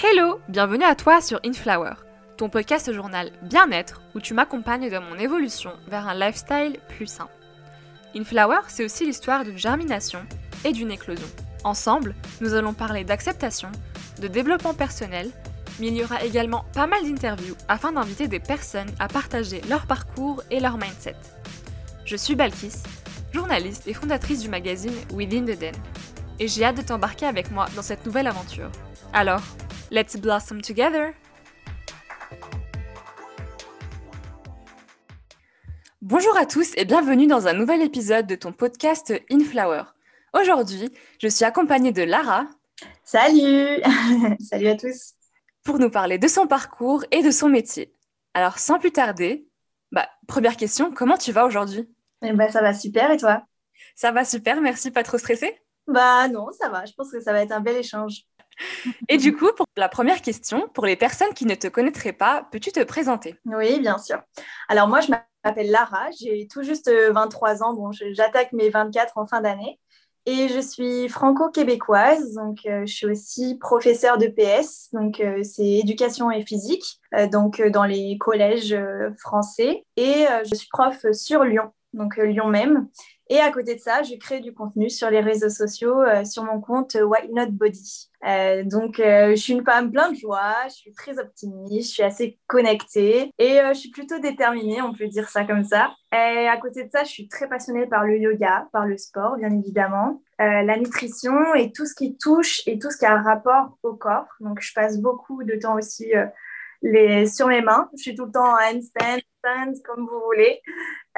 Hello, bienvenue à toi sur Inflower, ton podcast journal bien-être où tu m'accompagnes dans mon évolution vers un lifestyle plus sain. Inflower, c'est aussi l'histoire d'une germination et d'une éclosion. Ensemble, nous allons parler d'acceptation, de développement personnel, mais il y aura également pas mal d'interviews afin d'inviter des personnes à partager leur parcours et leur mindset. Je suis Balkis, journaliste et fondatrice du magazine Within the Den, et j'ai hâte de t'embarquer avec moi dans cette nouvelle aventure. Alors, let's blossom together! Bonjour à tous et bienvenue dans un nouvel épisode de ton podcast Inflower. Aujourd'hui, je suis accompagnée de Lara. Salut Salut à tous Pour nous parler de son parcours et de son métier. Alors, sans plus tarder, bah, première question, comment tu vas aujourd'hui? Eh ben, Ça va super et toi? Ça va super, merci, pas trop stressée? Bah non, ça va, je pense que ça va être un bel échange. Et du coup, pour la première question, pour les personnes qui ne te connaîtraient pas, peux-tu te présenter? Oui, bien sûr. Alors moi, je m'appelle Lara, j'ai tout juste 23 ans, bon, j'attaque mes 24 en fin d'année. Et je suis franco-québécoise, donc euh, je suis aussi professeure de PS, donc euh, c'est éducation et physique, euh, donc dans les collèges français. Et je suis prof sur Lyon, donc Lyon même. Et à côté de ça, je crée du contenu sur les réseaux sociaux, euh, sur mon compte euh, Why Not Body. Euh, donc, je suis une femme plein de joie, je suis très optimiste, je suis assez connectée et je suis plutôt déterminée, on peut dire ça comme ça. Et à côté de ça, je suis très passionnée par le yoga, par le sport, bien évidemment, la nutrition et tout ce qui touche et tout ce qui a rapport au corps. Donc, je passe beaucoup de temps aussi les, sur mes mains. Je suis tout le temps en handstand, comme vous voulez.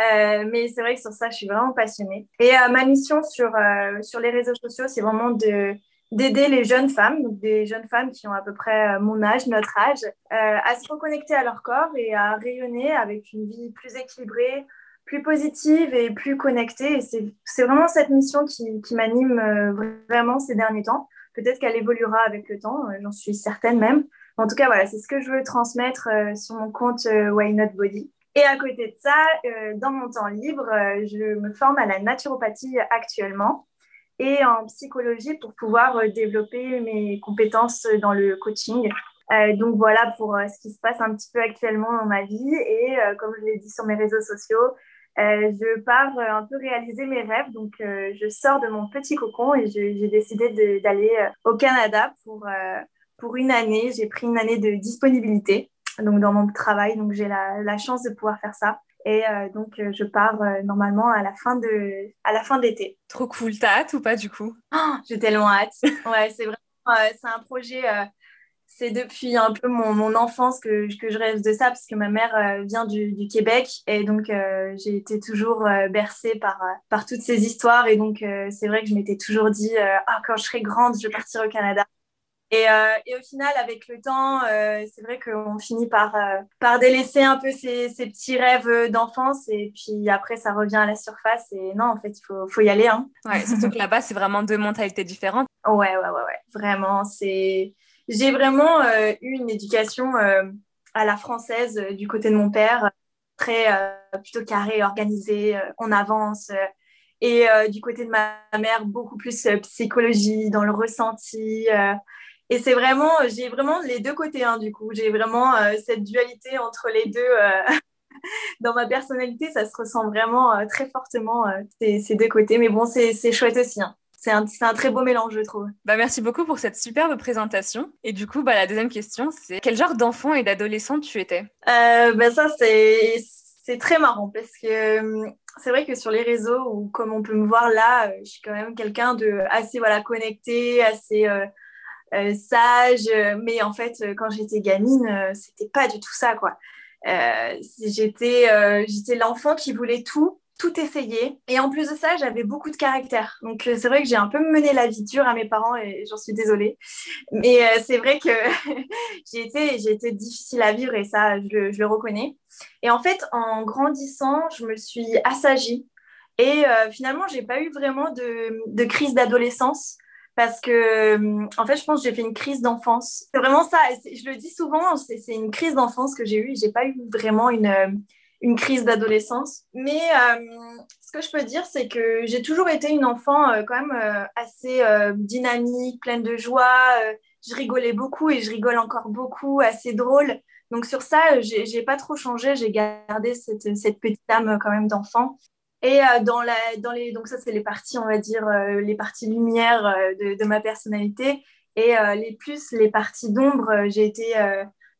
Euh, mais c'est vrai que sur ça, je suis vraiment passionnée. Et euh, ma mission sur, euh, sur les réseaux sociaux, c'est vraiment de d'aider les jeunes femmes, donc des jeunes femmes qui ont à peu près mon âge, notre âge, à se reconnecter à leur corps et à rayonner avec une vie plus équilibrée, plus positive et plus connectée. Et c'est vraiment cette mission qui, qui m'anime vraiment ces derniers temps. Peut-être qu'elle évoluera avec le temps, j'en suis certaine même. En tout cas, voilà, c'est ce que je veux transmettre sur mon compte Why Not Body. Et à côté de ça, euh, dans mon temps libre, euh, je me forme à la naturopathie actuellement et en psychologie pour pouvoir euh, développer mes compétences dans le coaching. donc voilà pour ce qui se passe un petit peu actuellement dans ma vie. Et comme je l'ai dit sur mes réseaux sociaux, je pars un peu réaliser mes rêves. Donc je sors de mon petit cocon et j'ai décidé d'aller au Canada pour, pour une année. J'ai pris une année de disponibilité donc dans mon travail. Donc j'ai la, chance de pouvoir faire ça. Et euh, donc euh, je pars euh, normalement à la fin de à la fin d'été. Trop cool. T'as hâte ou pas du coup? Oh, J'ai tellement hâte. ouais, c'est vraiment c'est un projet. c'est depuis un peu mon, mon enfance que, que, je rêve de ça parce que ma mère vient du, du, Québec et donc j'ai été toujours bercée par, par toutes ces histoires et donc c'est vrai que je m'étais toujours dit ah, quand je serai grande je partirai au Canada et, euh, et, au final, avec le temps, euh, c'est vrai qu'on finit par, euh, par délaisser un peu ces, ces petits rêves d'enfance et puis après, ça revient à la surface. Et non, en fait, il faut, faut y aller. Hein. Ouais, surtout que là-bas, c'est vraiment deux mentalités différentes. Ouais, ouais, ouais, ouais. Vraiment, c'est... J'ai vraiment eu une éducation à la française du côté de mon père, très plutôt carré, organisé, on avance. et du côté de ma mère, beaucoup plus psychologie, dans le ressenti. Et c'est vraiment, j'ai vraiment les deux côtés, hein, du coup. J'ai vraiment euh, cette dualité entre les deux. Euh, dans ma personnalité, ça se ressent vraiment euh, très fortement, ces, ces, deux côtés. Mais bon, c'est chouette aussi. Hein. C'est un, un, très beau mélange, je trouve. Bah, merci beaucoup pour cette superbe présentation. Et du coup, bah, la deuxième question, c'est quel genre d'enfant et d'adolescent tu étais? Bah, Ça, c'est très marrant parce que c'est vrai que sur les réseaux, ou comme on peut me voir là, je suis quand même quelqu'un de assez voilà, connecté, assez euh, sage. Euh, mais en fait, euh, quand j'étais gamine, c'était pas du tout ça, quoi. j'étais l'enfant qui voulait tout, tout essayer. Et en plus de ça, j'avais beaucoup de caractère. Donc, c'est vrai que j'ai un peu mené la vie dure à mes parents et j'en suis désolée. Mais c'est vrai que j'ai été, été difficile à vivre et ça, je, je, le reconnais. Et en fait, en grandissant, je me suis assagie. Et finalement, j'ai pas eu vraiment de, de crise d'adolescence parce que, en fait, je pense que j'ai fait une crise d'enfance. C'est vraiment ça. je le dis souvent, c'est une crise d'enfance que j'ai eue. J'ai pas eu vraiment une, une crise d'adolescence. Mais euh, ce que je peux dire, c'est que j'ai toujours été une enfant euh, quand même euh, assez euh, dynamique, pleine de joie. je rigolais beaucoup et je rigole encore beaucoup, assez drôle. Donc sur ça, j'ai pas trop changé. J'ai gardé cette, cette, petite âme quand même d'enfant. Et dans, la, dans les, donc ça, c'est les parties, on va dire, les parties lumière de, de, ma personnalité. Et les plus, les parties d'ombre, j'ai été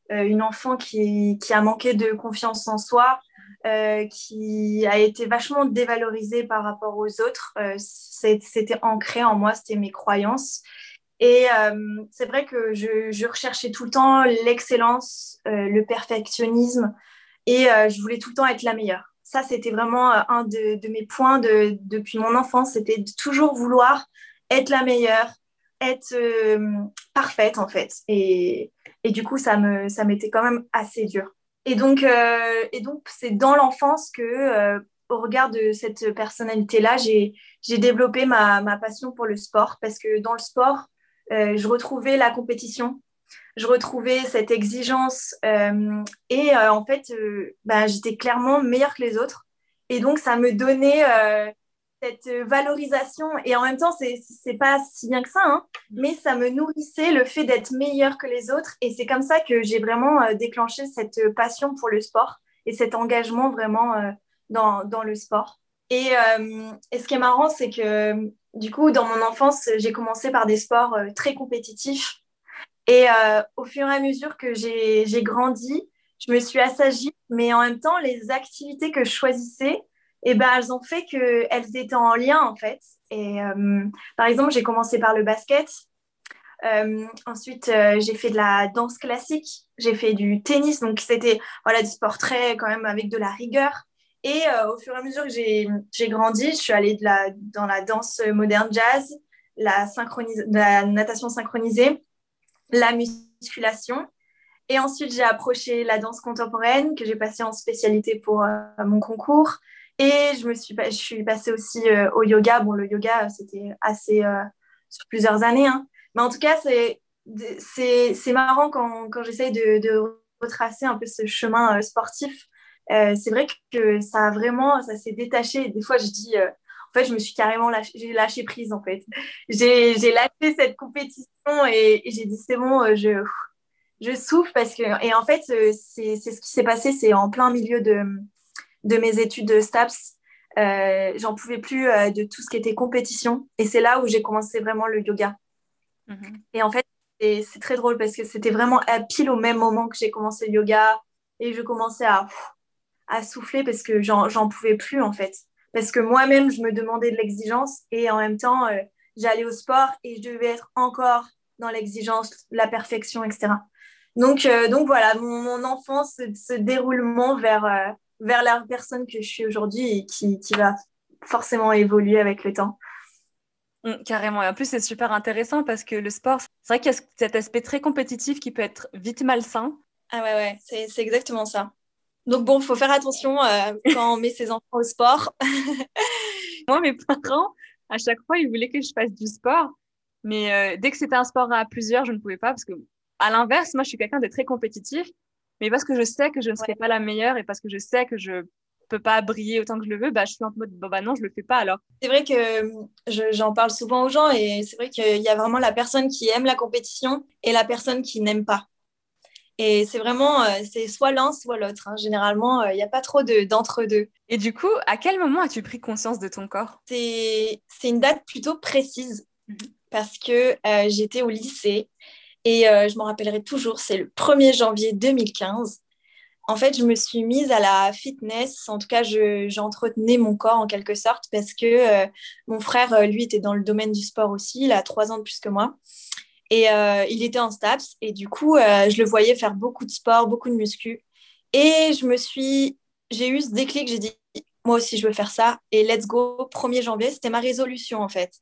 une enfant qui, qui, a manqué de confiance en soi, euh, qui a été vachement dévalorisée par rapport aux autres. Euh, c'était ancré en moi, c'était mes croyances. Et euh, c'est vrai que je, recherchais tout le temps l'excellence, le perfectionnisme, et je voulais tout le temps être la meilleure. Ça, c'était vraiment un de, mes points de, depuis mon enfance, c'était toujours vouloir être la meilleure, être parfaite en fait. Et, du coup, ça m'était quand même assez dur. Et donc, euh, c'est dans l'enfance que, euh, au regard de cette personnalité-là, j'ai, j'ai développé ma, ma, passion pour le sport parce que dans le sport, euh, je retrouvais la compétition, je retrouvais cette exigence et en fait, bah, j'étais clairement meilleure que les autres. Et donc, ça me donnait cette valorisation. Et en même temps, c'est, pas si bien que ça, hein, mais ça me nourrissait le fait d'être meilleure que les autres. Et c'est comme ça que j'ai vraiment euh, déclenché cette passion pour le sport et cet engagement vraiment euh, dans, dans, le sport. Et, euh, et, ce qui est marrant, c'est que du coup, dans mon enfance, j'ai commencé par des sports très compétitifs. Et au fur et à mesure que j'ai, grandi, je me suis assagie, mais en même temps, les activités que je choisissais, et ben, elles ont fait qu'elles étaient en lien, en fait. Et euh, par exemple, j'ai commencé par le basket. Euh, ensuite, euh, j'ai fait de la danse classique. J'ai fait du tennis. Donc, c'était voilà, du sport très, quand même, avec de la rigueur. Et au fur et à mesure que j'ai grandi, je suis allée dans la danse moderne jazz, la natation synchronisée, la musculation. Et ensuite, j'ai approché la danse contemporaine que j'ai passée en spécialité pour mon concours. Et je, me suis, je suis passée aussi euh, au yoga. Bon, le yoga, c'était assez euh, sur plusieurs années. Hein. Mais en tout cas, c'est, marrant quand, quand j'essaye de, de, retracer un peu ce chemin euh, sportif. c'est vrai que ça a vraiment, ça s'est détaché. Des fois, je dis, en fait, je me suis carrément lâché, j'ai lâché prise, en fait. J'ai, j'ai lâché cette compétition et, et j'ai dit, c'est bon, je, je souffle parce que, et en fait, c'est, c'est ce qui s'est passé, c'est en plein milieu de de mes études de STAPS. Euh, j'en pouvais plus euh, de tout ce qui était compétition. Et c'est là où j'ai commencé vraiment le yoga. Mhm. Et en fait, c'est très drôle parce que c'était vraiment à pile au même moment que j'ai commencé le yoga. Et je commençais à, à souffler parce que j'en pouvais plus en fait. Parce que moi-même, je me demandais de l'exigence et en même temps, euh, j'allais au sport et je devais être encore dans l'exigence, la perfection, etc. Donc, donc voilà, mon, mon enfance, ce déroulement vers, vers la personne que je suis aujourd'hui et qui, qui, va forcément évoluer avec le temps. Mm, carrément. Et en plus, c'est super intéressant parce que le sport, c'est vrai qu'il y a cet aspect très compétitif qui peut être vite malsain. Ah ouais, ouais, c'est exactement ça. Donc bon, il faut faire attention euh, quand on met ses enfants au sport. Moi, mes parents, à chaque fois, ils voulaient que je fasse du sport. Mais euh, dès que c'était un sport à plusieurs, je ne pouvais pas parce que, à l'inverse, moi, je suis quelqu'un de très compétitif mais parce que je sais que je ne serai pas la meilleure et parce que je sais que je peux pas briller autant que je le veux, bah, je suis en mode, bah non, je le fais pas alors. C'est vrai que j'en parle souvent aux gens et c'est vrai qu'il y a vraiment la personne qui aime la compétition et la personne qui n'aime pas. Et c'est vraiment, euh, c'est soit l'un, soit l'autre. Hein. Généralement, euh, il n'y a pas trop d'entre-deux. et du coup, à quel moment as-tu pris conscience de ton corps? C'est une date plutôt précise mhm. parce que euh, j'étais au lycée et euh, je m'en rappellerai toujours, c'est le 1er janvier 2015. En fait, je me suis mise à la fitness. En tout cas, j'entretenais mon corps en quelque sorte parce que euh, mon frère, euh, lui, était dans le domaine du sport aussi. Il a trois ans de plus que moi. Et il était en STAPS. Et du coup, je le voyais faire beaucoup de sport, beaucoup de muscu. Et je me suis... J'ai eu ce déclic, j'ai dit, moi aussi, je veux faire ça. Et let's go, 1er janvier, c'était ma résolution en fait.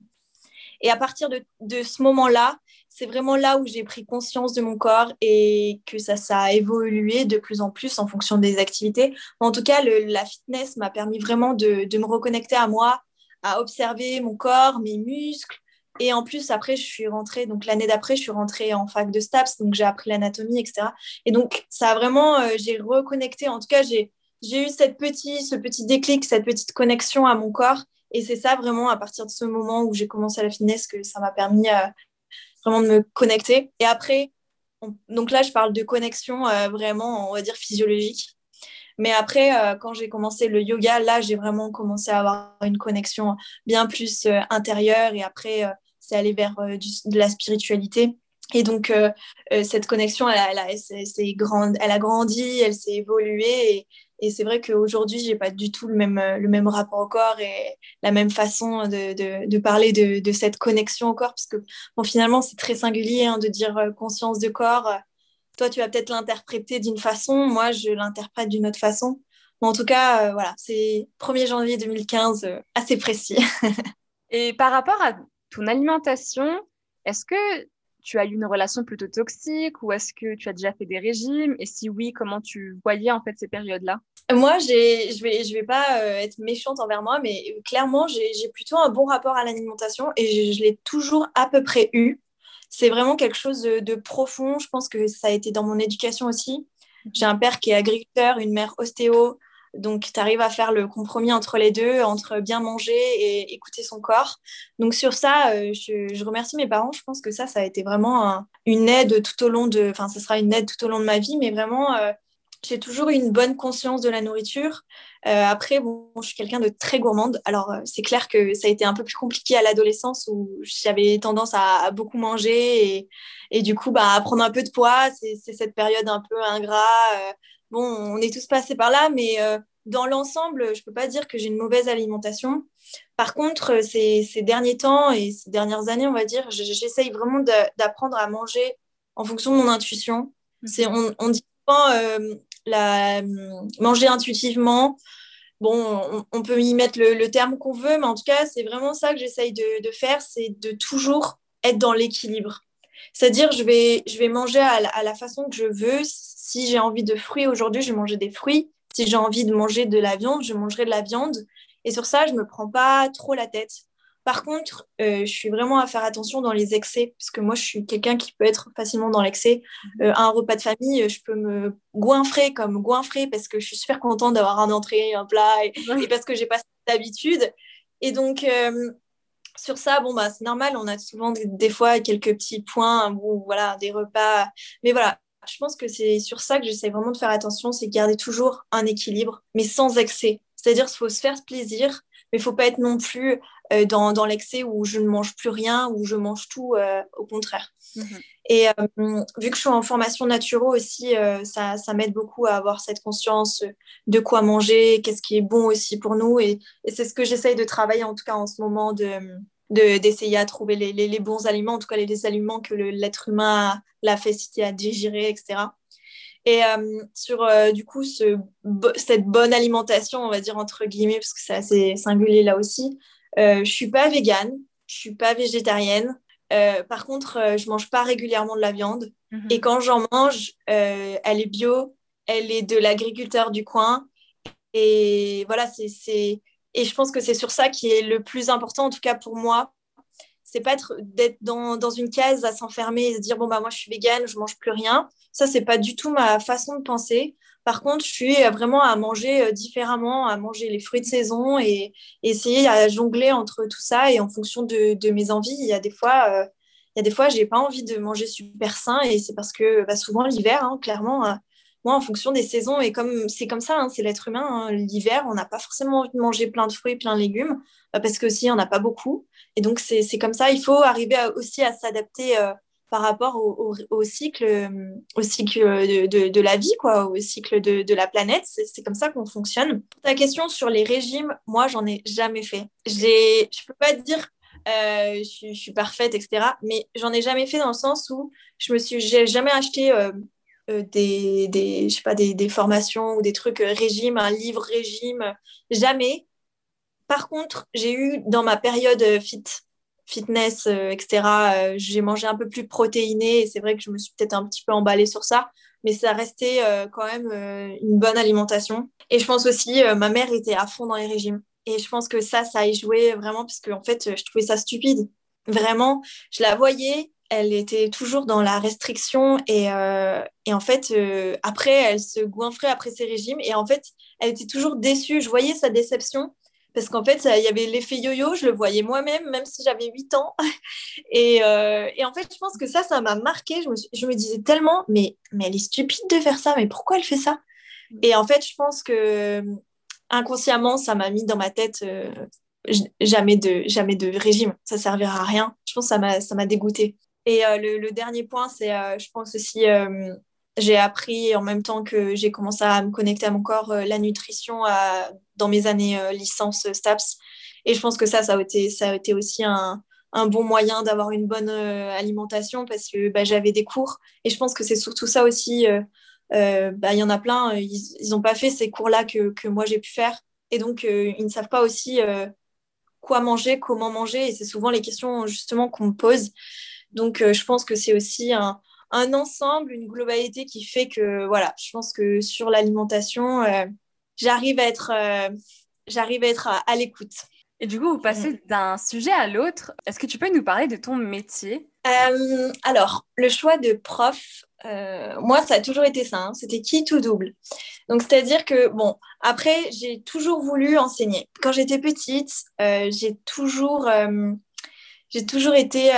Et à partir de, de ce moment-là, c'est vraiment là où j'ai pris conscience de mon corps et que ça, ça a évolué de plus en plus en fonction des activités. En tout cas, la fitness m'a permis vraiment de, me reconnecter à moi, à observer mon corps, mes muscles. Et en plus, après, je suis rentrée, donc l'année d'après, je suis rentrée en fac de STAPS, donc j'ai appris l'anatomie, etc. Et donc, ça a vraiment, euh, j'ai reconnecté, en tout cas, j'ai, eu cette petit, ce petit déclic, cette petite connexion à mon corps. Et c'est ça vraiment à partir de ce moment où j'ai commencé la fitness que ça m'a permis euh, vraiment de me connecter. Et après, donc là, je parle de connexion euh, vraiment, on va dire, physiologique. Mais après, quand j'ai commencé le yoga, là, j'ai vraiment commencé à avoir une connexion bien plus intérieure. Et après, c'est aller vers de la spiritualité. Et donc, cette connexion, elle, elle, elle, elle a grandi, elle s'est évoluée. Et, c'est vrai qu'aujourd'hui, j'ai pas du tout le même, euh, le même rapport au corps et la même façon de, parler de, cette connexion au corps, parce que bon, finalement, c'est très singulier hein, de dire euh, conscience de corps. Toi, tu vas peut-être l'interpréter d'une façon, moi, je l'interprète d'une autre façon. Mais en tout cas, euh, voilà, c'est 1er janvier 2015, assez précis. et par rapport à ton alimentation, est-ce que tu as eu une relation plutôt toxique ou est-ce que tu as déjà fait des régimes? Et si oui, comment tu voyais en fait ces périodes-là? Moi, je vais, je vais pas euh, être méchante envers moi, mais clairement, j'ai plutôt un bon rapport à l'alimentation et je, l'ai toujours à peu près eu. C'est vraiment quelque chose de, profond. Je pense que ça a été dans mon éducation aussi. J'ai un père qui est agriculteur, une mère ostéo. Donc, tu arrives à faire le compromis entre les deux, entre bien manger et écouter son corps. Donc, sur ça, euh, je, remercie mes parents. Je pense que ça, ça a été vraiment une aide tout au long de... Enfin, ça sera une aide tout au long de ma vie, mais vraiment, euh, j'ai toujours eu une bonne conscience de la nourriture. Euh, après, bon, je suis quelqu'un de très gourmande. Alors, c'est clair que ça a été un peu plus compliqué à l'adolescence où j'avais tendance à, beaucoup manger et, du coup, bah, à prendre un peu de poids. C'est cette période un peu ingrat bon, on est tous passés par là, mais euh, dans l'ensemble, je ne peux pas dire que j'ai une mauvaise alimentation. Par contre, euh, ces, derniers temps et ces dernières années, on va dire, j'essaye vraiment d'apprendre à manger en fonction de mon intuition. C'est, on, dit souvent euh, la, manger intuitivement. Bon, on, peut y mettre le, terme qu'on veut, mais en tout cas, c'est vraiment ça que j'essaye de, faire, c'est de toujours être dans l'équilibre. C'est-à-dire, je vais, je vais manger à la, à la, façon que je veux, si j'ai envie de fruits aujourd'hui, je vais manger des fruits. Si j'ai envie de manger de la viande, je mangerai de la viande. Et sur ça, je ne me prends pas trop la tête. Par contre, euh, je suis vraiment à faire attention dans les excès, parce que moi, je suis quelqu'un qui peut être facilement dans l'excès. Mhm. Euh, un repas de famille, je peux me goinfrer comme goinfrer, parce que je suis super contente d'avoir un entrée, un plat, et, parce que j'ai pas d'habitude. Et donc, euh, sur ça, bon, bah, c'est normal, on a souvent des, des, fois quelques petits points, ou voilà, des repas. Mais voilà, je pense que c'est sur ça que j'essaie vraiment de faire attention, c'est garder toujours un équilibre, mais sans excès. C'est-à-dire qu'il faut se faire plaisir, mais il faut pas être non plus euh, dans, dans l'excès où je ne mange plus rien, où je mange tout, euh, au contraire. Mhm. Et euh, vu que je suis en formation naturo aussi, ça, ça m'aide beaucoup à avoir cette conscience de quoi manger, qu'est-ce qui est bon aussi pour nous. Et, et c'est ce que j'essaye de travailler en tout cas en ce moment, de, d'essayer à trouver les, les, bons aliments, en tout cas les, aliments que l'être humain l'a fait citer à digérer, etc. Et euh, sur euh, du coup ce, cette bonne alimentation, on va dire entre guillemets, parce que c'est assez singulier là aussi, euh, je suis pas végane, je suis pas végétarienne. Euh, par contre, je mange pas régulièrement de la viande. Mhm. Et quand j'en mange, elle est bio, elle est de l'agriculteur du coin. Et voilà, c'est et je pense que c'est sur ça qui est le plus important, en tout cas pour moi. C'est pas d'être dans, dans, une case à s'enfermer et se dire bon bah moi je suis végane, je mange plus rien. Ça c'est pas du tout ma façon de penser. Par contre, je suis vraiment à manger euh, différemment, à manger les fruits de saison et, essayer à jongler entre tout ça et en fonction de, de mes envies. Il y a des fois, euh, il y a des fois, j'ai pas envie de manger super sain et c'est parce que bah, souvent l'hiver, hein, clairement, euh, en fonction des saisons, et comme c'est comme ça, hein, c'est l'être humain, hein, l'hiver, on n'a pas forcément envie de manger plein de fruits, plein de légumes, euh, parce que aussi, on n'a pas beaucoup. Et donc, c'est comme ça, il faut arriver aussi à s'adapter euh, par rapport au, cycle, au cycle de, de, la vie, quoi, au cycle de, de la planète. C'est comme ça qu'on fonctionne. Ta question sur les régimes, moi, j'en ai jamais fait. Je ne peux pas dire euh, je, suis parfaite, etc. Mais j'en ai jamais fait dans le sens où je me suis, j'ai jamais acheté euh, des, des, je sais pas, des, des, formations ou des trucs euh, régime, un livre régime, jamais. Par contre, j'ai eu dans ma période euh, fit, fitness, etc., j'ai mangé un peu plus protéiné et c'est vrai que je me suis peut-être un petit peu emballée sur ça, mais ça restait quand même une bonne alimentation. Et je pense aussi, ma mère était à fond dans les régimes. Et je pense que ça, ça a joué vraiment parce que en fait, je trouvais ça stupide. Vraiment, je la voyais, elle était toujours dans la restriction et, euh, et en fait, euh, après, elle se goinfrait après ses régimes et en fait, elle était toujours déçue. Je voyais sa déception parce qu'en fait, il y avait l'effet yo-yo, je le voyais moi-même, même si j'avais 8 ans. Euh, et, en fait, je pense que ça, ça m'a marqué. Je me, disais tellement, mais, mais elle est stupide de faire ça, mais pourquoi elle fait ça? Mm. Et en fait, je pense que inconsciemment, ça m'a mis dans ma tête jamais, de, jamais de régime, ça servira à rien. Je pense que ça m'a dégoûté. Et euh, le, dernier point, c'est, je pense aussi, j'ai appris en même temps que j'ai commencé à me connecter à mon corps la nutrition dans mes années licence STAPS. Et je pense que ça, ça a été, ça a été aussi un, bon moyen d'avoir une bonne alimentation parce que bah, j'avais des cours. Et je pense que c'est surtout ça aussi. Bah, il y en a plein, ils n'ont pas fait ces cours-là que moi j'ai pu faire. Et donc, ils ne savent pas aussi quoi manger, comment manger. Et c'est souvent les questions justement qu'on me pose. Donc, je pense que c'est aussi un, un ensemble, une globalité qui fait que, voilà, je pense que sur l'alimentation, euh, j'arrive à être, euh, j'arrive à, être à, l'écoute. Et du coup, vous passez mm. d'un sujet à l'autre. Est-ce que tu peux nous parler de ton métier? Euh, Alors, le choix de prof, moi, ça a toujours été ça. Hein. C'était qui tout double. Donc, c'est-à-dire que, bon, après, j'ai toujours voulu enseigner. Quand j'étais petite, j'ai toujours, j'ai toujours été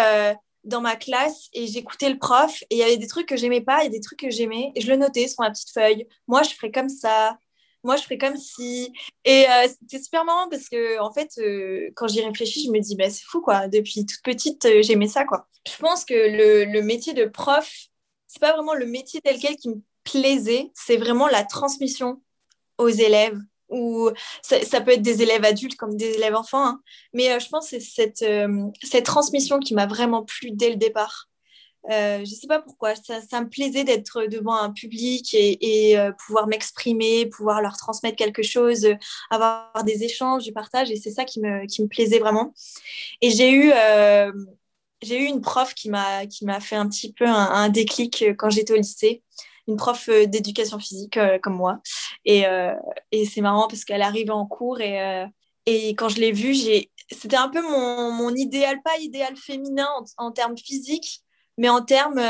dans ma classe et j'écoutais le prof et il y avait des trucs que j'aimais pas, a des trucs que j'aimais et je le notais sur ma petite feuille. Moi, je ferais comme ça. Moi, je ferais comme si. Et euh, c'était super marrant parce que, en fait, euh, quand j'y réfléchis, je me dis, bah, c'est fou, quoi. Depuis toute petite, euh, j'aimais ça, quoi. Je pense que le, le métier de prof, c'est pas vraiment le métier tel quel qui me plaisait, c'est vraiment la transmission aux élèves, ou ça, peut être des élèves adultes comme des élèves enfants. Hein. Mais euh, je pense que c'est cette, euh, cette transmission qui m'a vraiment plu dès le départ. Euh, je ne sais pas pourquoi, ça, me plaisait d'être devant un public et, pouvoir m'exprimer, pouvoir leur transmettre quelque chose, avoir des échanges, du partage, et c'est ça qui me, qui me plaisait vraiment. Et j'ai eu, eu une prof qui m'a fait un petit peu un déclic quand j'étais au lycée une prof euh, d'éducation physique euh, comme moi. Et, euh, et c'est marrant parce qu'elle arrivait en cours et, et quand je l'ai vue, c'était un peu mon, mon, idéal, pas idéal féminin en, termes physiques, mais en termes,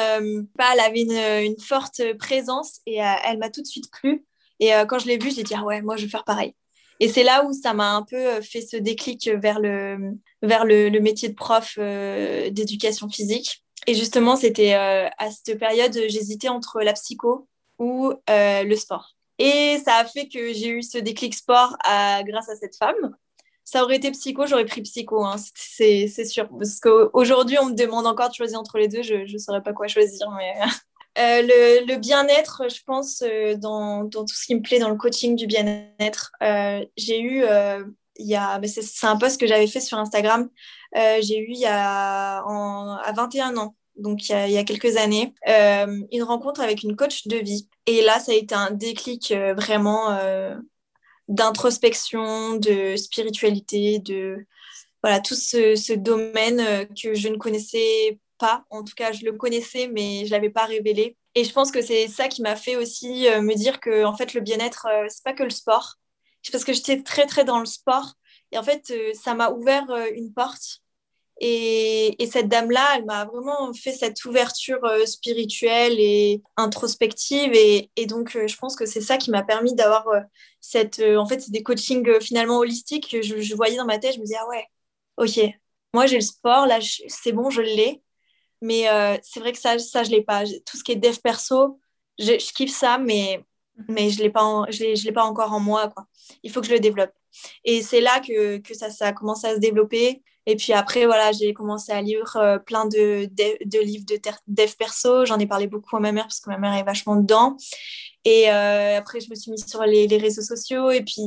pas, elle avait une, forte présence et elle m'a tout de suite plu. Et quand je l'ai vue, j'ai dit, ah ouais, moi, je veux faire pareil. Et c'est là où ça m'a un peu fait ce déclic vers le, vers le métier de prof d'éducation physique. Et justement, c'était euh, à cette période, j'hésitais entre la psycho ou euh, le sport. Et ça a fait que j'ai eu ce déclic sport grâce à cette femme. Ça aurait été psycho, j'aurais pris psycho, hein, c'est sûr. Parce qu'aujourd'hui, on me demande encore de choisir entre les deux, je ne saurais pas quoi choisir. Euh, le, bien-être, je pense, dans, tout ce qui me plaît dans le coaching du bien-être, j'ai eu, il y a, c'est un post que j'avais fait sur Instagram, j'ai eu il y a, à 21 ans donc il y a, quelques années, euh, une rencontre avec une coach de vie. Et là, ça a été un déclic euh, vraiment euh, d'introspection, de spiritualité, de voilà, tout ce, domaine que je ne connaissais pas. En tout cas, je le connaissais, mais je ne l'avais pas révélé. Et je pense que c'est ça qui m'a fait aussi me dire que en fait, le bien-être, c'est pas que le sport. Parce que j'étais très, très dans le sport. Et en fait, ça m'a ouvert une porte et, cette dame-là, elle m'a vraiment fait cette ouverture euh, spirituelle et introspective. Et, donc, euh, je pense que c'est ça qui m'a permis d'avoir euh, cette. en fait, c'est des coachings finalement holistiques que je, voyais dans ma tête. Je me disais, ah ouais, ok, moi j'ai le sport, là c'est bon, je l'ai. Mais c'est vrai que ça, ça je l'ai pas. Tout ce qui est dev perso, je, kiffe ça, mais, mais je l'ai pas, je pas encore en moi. Quoi. Il faut que je le développe. Et c'est là que, que ça, ça a commencé à se développer. Et puis après, voilà, j'ai commencé à lire euh, plein de, de, livres de dev perso. J'en ai parlé beaucoup à ma mère parce que ma mère est vachement dedans. Et euh, après, je me suis mise sur les, les, réseaux sociaux. Et puis,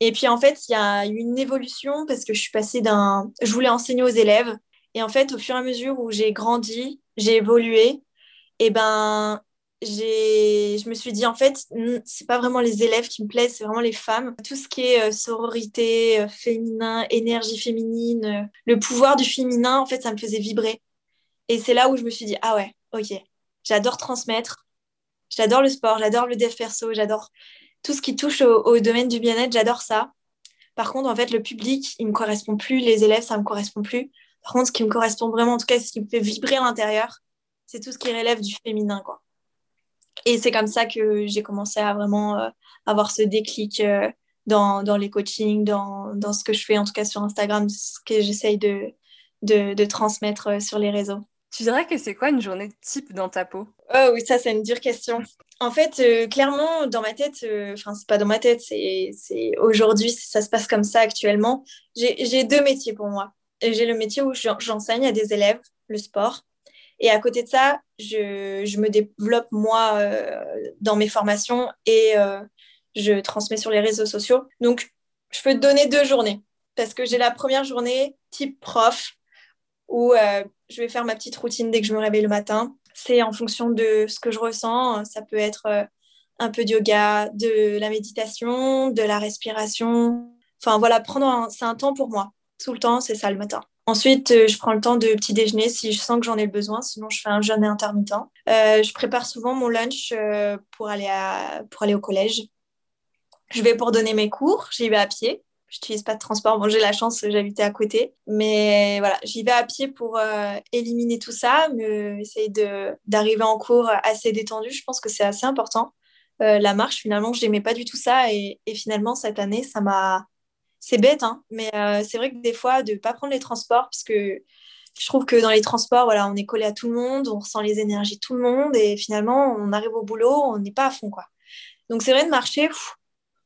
et puis, en fait, il y a eu une évolution parce que je suis passée d'un... Je voulais enseigner aux élèves. Et en fait, au fur et à mesure où j'ai grandi, j'ai évolué, et ben, je me suis dit en fait c'est pas vraiment les élèves qui me plaisent c'est vraiment les femmes. Tout ce qui est euh, sororité euh, féminin énergie féminine euh, le pouvoir du féminin en fait ça me faisait vibrer. Et c'est là où je me suis dit ah ouais ok j'adore transmettre j'adore le sport j'adore le dev perso j'adore tout ce qui touche au, domaine du bien-être j'adore ça. Par contre en fait le public il me correspond plus les élèves ça me correspond plus. Par contre ce qui me correspond vraiment en tout cas ce qui me fait vibrer à l'intérieur c'est tout ce qui relève du féminin quoi et c'est comme ça que j'ai commencé à vraiment, euh, avoir ce déclic dans, dans, les coachings, dans, dans, ce que je fais, en tout cas sur Instagram, ce que j'essaye de, de, de, transmettre sur les réseaux. Tu dirais que c'est quoi une journée type dans ta peau? Oh oui, ça c'est une dure question. En fait, euh, clairement, dans ma tête, euh, enfin, c'est pas dans ma tête, c'est aujourd'hui, ça se passe comme ça actuellement. J'ai deux métiers pour moi. J'ai le métier où j'enseigne à des élèves le sport. Et à côté de ça, je, me développe moi euh, dans mes formations et je transmets sur les réseaux sociaux. Donc, je peux te donner deux journées parce que j'ai la première journée type prof où je vais faire ma petite routine dès que je me réveille le matin c'est en fonction de ce que je ressens. Ça peut être euh, un peu de yoga, de la méditation, de la respiration. Enfin voilà, prendre c'est un temps pour moi. Tout le temps, c'est ça le matin. Ensuite, euh, je prends le temps de petit déjeuner si je sens que j'en ai besoin, sinon je fais un jeûne intermittent. Euh, je prépare souvent mon lunch pour, aller pour aller au collège. Je vais pour donner mes cours, j'y vais à pied j'utilise pas de transport. Bon, j'ai la chance, j'habitais à côté. Mais voilà, j'y vais à pied pour euh, éliminer tout ça, me, essayer d'arriver en cours assez détendu. Je pense que c'est assez important. Euh, la marche, finalement, je n'aimais pas du tout ça. Et, finalement, cette année, ça m'a. C'est bête, hein, mais euh, c'est vrai que des fois, de ne pas prendre les transports, parce que je trouve que dans les transports, voilà, on est collé à tout le monde, on ressent les énergies de tout le monde, et finalement, on arrive au boulot, on n'est pas à fond, quoi. Donc, c'est vrai de marcher,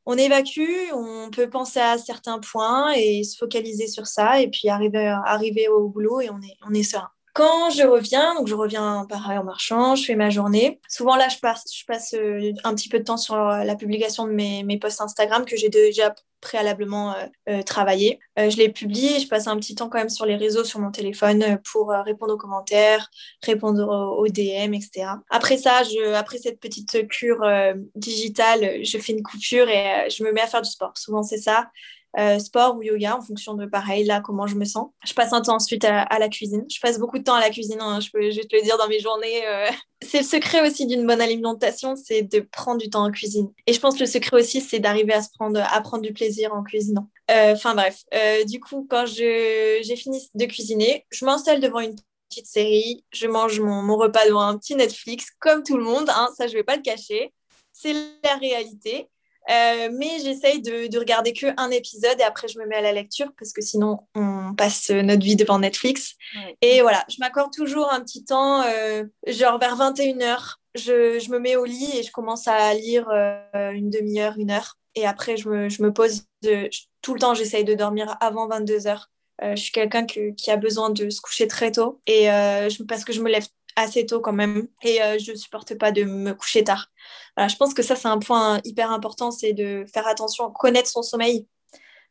on évacue, on peut penser à certains points et se focaliser sur ça et puis arriver, arriver au boulot et on est, on est serein. Quand je reviens, donc je reviens pareil en marchant, je fais ma journée. Souvent là, je passe, je passe euh, un petit peu de temps sur la publication de mes, mes posts Instagram que j'ai déjà préalablement euh, euh, travaillé. je les publie, je passe un petit temps quand même sur les réseaux, sur mon téléphone pour répondre aux commentaires, répondre aux, DM, etc. Après ça, après cette petite cure digitale, je fais une coupure et je me mets à faire du sport. Souvent c'est ça. Euh, sport ou yoga en fonction de pareil, là, comment je me sens. Je passe un temps ensuite à, la cuisine. Je passe beaucoup de temps à la cuisine, hein, je, peux, je vais te le dire dans mes journées. Euh. C'est le secret aussi d'une bonne alimentation, c'est de prendre du temps en cuisine. Et je pense que le secret aussi, c'est d'arriver à se prendre, à prendre du plaisir en cuisinant. Euh, enfin bref, du coup, quand j'ai fini de cuisiner, je m'installe devant une petite série, je mange mon, mon, repas devant un petit Netflix, comme tout le monde, hein, ça je vais pas le cacher. C'est la réalité. Euh, mais j'essaye de, de, regarder que un épisode et après je me mets à la lecture parce que sinon on passe notre vie devant Netflix. Et voilà, je m'accorde toujours un petit temps, euh, genre vers 21h, je, je, me mets au lit et je commence à lire euh, une demi-heure, une heure. Et après je me, je me pose, de, tout le temps j'essaye de dormir avant 22h. je suis quelqu'un qui a besoin de se coucher très tôt et je, parce que je me lève assez tôt quand même et euh, je supporte pas de me coucher tard. Voilà, je pense que ça c'est un point hyper important, c'est de faire attention, connaître son sommeil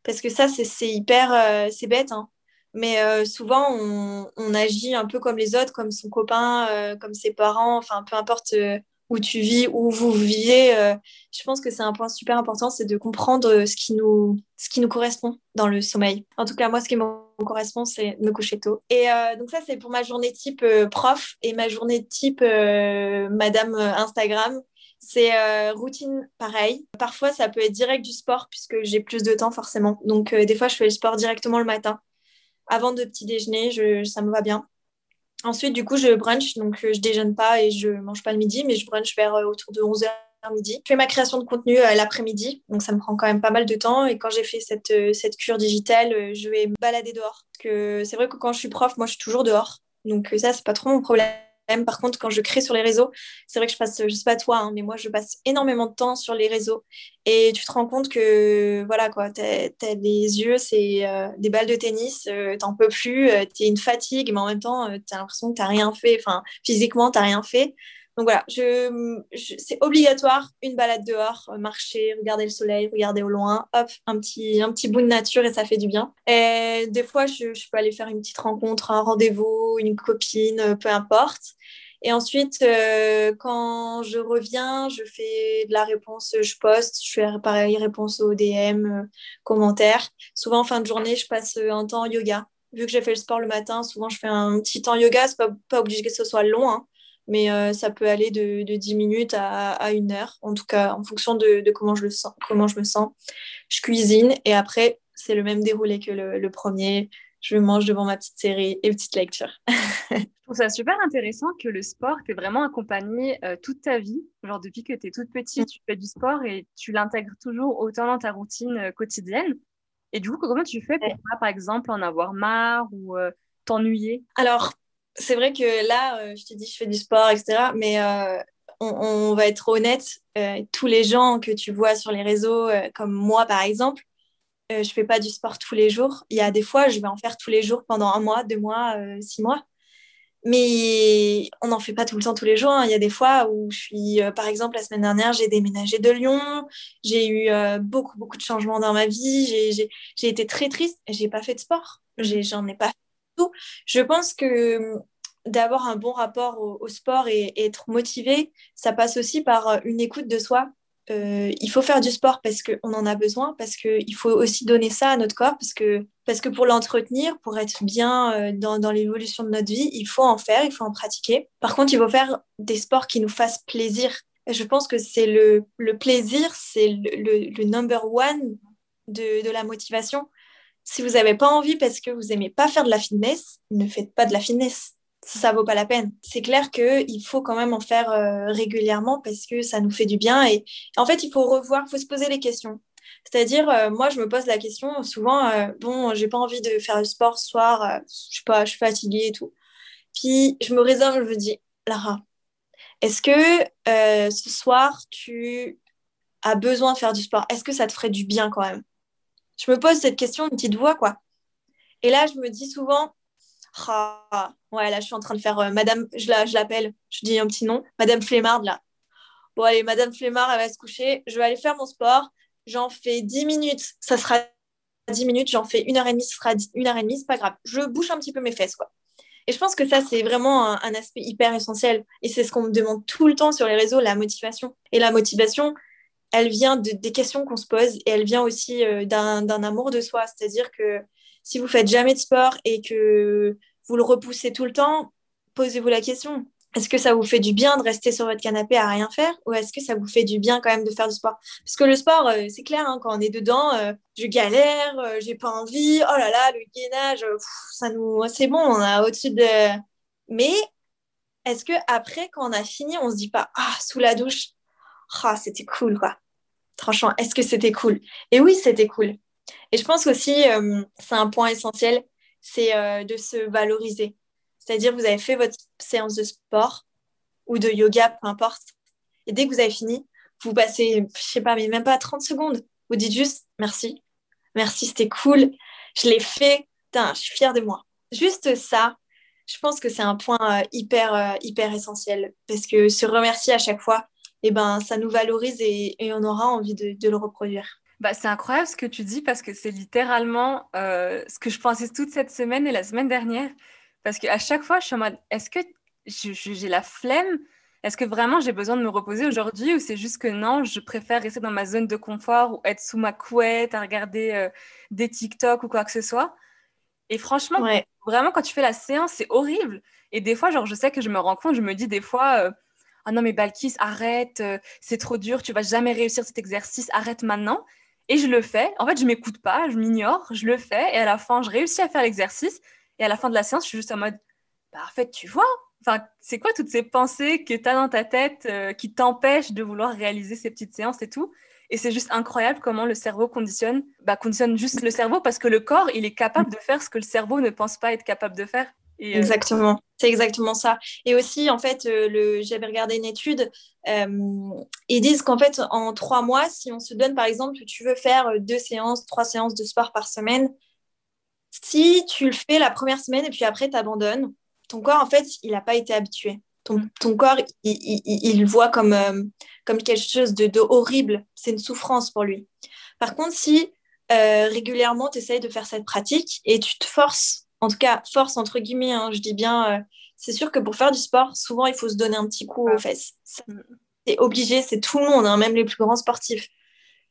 parce que ça c'est hyper, euh, c'est bête, hein. mais euh, souvent on, on, agit un peu comme les autres, comme son copain, comme ses parents, enfin peu importe où tu vis, où vous vivez. Je pense que c'est un point super important, c'est de comprendre ce qui, nous, ce qui nous correspond dans le sommeil. En tout cas, moi, ce qui me correspond, c'est me coucher tôt. Et euh, donc ça, c'est pour ma journée type prof et ma journée type Madame Instagram. C'est routine pareil. Parfois, ça peut être direct du sport puisque j'ai plus de temps forcément. Donc, des fois, je fais le sport directement le matin. Avant de petit déjeuner, je, ça me va bien. Ensuite, du coup, je brunch, donc euh, je déjeune pas et je mange pas le midi, mais je brunch vers euh, autour de 11h midi. Je fais ma création de contenu euh, l'après-midi, donc ça me prend quand même pas mal de temps. Et quand j'ai fait cette, cette cure digitale, je vais me balader dehors. Que c'est vrai que quand je suis prof, moi, je suis toujours dehors. Donc ça, c'est pas trop mon problème. Par contre, quand je crée sur les réseaux, c'est vrai que je passe, je sais pas toi, hein, mais moi, je passe énormément de temps sur les réseaux. Et tu te rends compte que, voilà, quoi, t'as as yeux, c'est euh, des balles de tennis, euh, t'en peux plus, euh, t'es une fatigue, mais en même temps, t'as l'impression que t'as rien fait, enfin, physiquement, t'as rien fait. Donc voilà, c'est obligatoire, une balade dehors, marcher, regarder le soleil, regarder au loin, hop, un petit, un petit bout de nature et ça fait du bien. Et des fois, je, peux aller faire une petite rencontre, un rendez-vous, une copine, peu importe. Et ensuite, euh, quand je reviens, je fais de la réponse, je poste, je fais pareil, réponse aux DM, euh, commentaires. Souvent, en fin de journée, je passe un temps yoga. Vu que j'ai fait le sport le matin, souvent, je fais un petit temps yoga. C'est pas, pas obligé que ce soit long, hein, mais euh, ça peut aller de, de 10 minutes à, à, une heure, en tout cas, en fonction de, de, comment, je le sens, comment je me sens. Je cuisine et après, c'est le même déroulé que le, le premier je mange devant ma petite série et petite lecture. trouve ça super intéressant que le sport t'ait vraiment accompagné euh, toute ta vie. Genre, depuis que tu es toute petite, tu fais du sport et tu l'intègres toujours autant dans ta routine euh, quotidienne. Et du coup, comment tu fais pour, par exemple, en avoir marre ou t'ennuyer? Alors, c'est vrai que là, je te dis, je fais du sport, etc. Mais on, on, va être honnête, tous les gens que tu vois sur les réseaux, comme moi par exemple, je fais pas du sport tous les jours. Il y a des fois, je vais en faire tous les jours pendant un mois, deux mois, six mois. Mais on n'en fait pas tout le temps, tous les jours. Hein. Il y a des fois où je suis, euh, par exemple, la semaine dernière, j'ai déménagé de Lyon. J'ai eu euh, beaucoup, beaucoup de changements dans ma vie. J'ai été très triste j'ai pas fait de sport. J'en ai, pas fait du Je pense que hum, d'avoir un bon rapport au, sport et, être motivé, ça passe aussi par euh, une écoute de soi euh, il faut faire du sport parce qu'on en a besoin, parce qu'il faut aussi donner ça à notre corps, parce que, parce que pour l'entretenir, pour être bien euh, dans, l'évolution de notre vie, il faut en faire, il faut en pratiquer. Par contre, il faut faire des sports qui nous fassent plaisir. Je pense que c'est le, le plaisir, c'est le, le, number one de la motivation. Si vous n'avez pas envie parce que vous n'aimez pas faire de la fitness, ne faites pas de la fitness ça vaut pas la peine. C'est clair qu'il faut quand même en faire euh, régulièrement parce que ça nous fait du bien. Et en fait, il faut revoir, il faut se poser les questions. C'est-à-dire, euh, moi, je me pose la question souvent, euh, bon, j'ai pas envie de faire du sport ce soir, je sais pas, je suis fatiguée et tout. Puis, je me réserve, je me dis, Lara, est-ce que ce soir, tu as besoin de faire du sport? Est-ce que ça te ferait du bien quand même? Je me pose cette question, une petite voix, quoi. Et là, je me dis souvent, ah, ouais, là, je suis en train de faire euh, Madame, je l'appelle, je, dis un petit nom, Madame Flemmarde, là. Bon, allez, Madame Flemmard, elle va se coucher. Je vais aller faire mon sport. J'en fais 10 minutes, ça sera 10 minutes. J'en fais une heure et demie, ce sera une heure et demie, c'est pas grave. Je bouche un petit peu mes fesses, quoi. Et je pense que ça, c'est vraiment un, aspect hyper essentiel. Et c'est ce qu'on me demande tout le temps sur les réseaux, la motivation. Et la motivation, elle vient de, des questions qu'on se pose et elle vient aussi euh, d'un amour de soi. C'est-à-dire que si vous faites jamais de sport et que vous le repoussez tout le temps, posez-vous la question. Est-ce que ça vous fait du bien de rester sur votre canapé à rien faire ou est-ce que ça vous fait du bien quand même de faire du sport? Parce que le sport, euh, c'est clair, hein, quand on est dedans, euh, je galère, j'ai pas envie, oh là là, le gainage, ça nous, c'est bon, on a au-dessus de. Mais est-ce que après, quand on a fini, on se dit pas, ah, sous la douche, ah, c'était cool, quoi. Franchement, est-ce que c'était cool? Et oui, c'était cool. Et je pense aussi, euh, c'est un point essentiel, c'est euh, de se valoriser. C'est-à-dire, vous avez fait votre séance de sport ou de yoga, peu importe. Et dès que vous avez fini, vous passez, je sais pas, mais même pas 30 secondes. Vous dites juste merci. Merci, c'était cool. Je l'ai fait. Putain, je suis fière de moi. Juste ça, je pense que c'est un point euh, hyper, hyper essentiel. Parce que se remercier à chaque fois, eh ben, ça nous valorise et, on aura envie de le reproduire. Bah, c'est incroyable ce que tu dis parce que c'est littéralement euh, ce que je pensais toute cette semaine et la semaine dernière. Parce qu'à chaque fois, je suis en mode est-ce que j'ai la flemme? Est-ce que vraiment j'ai besoin de me reposer aujourd'hui Ou c'est juste que non, je préfère rester dans ma zone de confort ou être sous ma couette à regarder euh, des TikTok ou quoi que ce soit? Et franchement, vraiment, quand tu fais la séance, c'est horrible. Et des fois, genre, je sais que je me rends compte, je me dis des fois. Euh, ah non mais Balkis, arrête, c'est trop dur, tu vas jamais réussir cet exercice, arrête maintenant. Et je le fais. En fait, je m'écoute pas, je m'ignore, je le fais. Et à la fin, je réussis à faire l'exercice. Et à la fin de la séance, je suis juste en mode, bah, en fait, tu vois, enfin, c'est quoi toutes ces pensées que tu as dans ta tête euh, qui t'empêchent de vouloir réaliser ces petites séances et tout? Et c'est juste incroyable comment le cerveau conditionne, bah, conditionne juste le cerveau parce que le corps, il est capable de faire ce que le cerveau ne pense pas être capable de faire. Euh, exactement, c'est exactement ça. Et aussi, en fait, euh, j'avais regardé une étude, euh, ils disent qu'en fait, en trois mois, si on se donne, par exemple, tu veux faire deux séances, trois séances de sport par semaine, si tu le fais la première semaine et puis après, tu abandonnes, ton corps, en fait, il n'a pas été habitué. Ton, mm. ton corps, il, il, il, voit comme, comme quelque chose de, de horrible. C'est une souffrance pour lui. Par contre, si régulièrement, tu essayes de faire cette pratique et tu te forces en tout cas, force entre guillemets, hein, je dis bien, euh, c'est sûr que pour faire du sport, souvent il faut se donner un petit coup aux fesses. C'est obligé, c'est tout le monde, hein, même les plus grands sportifs.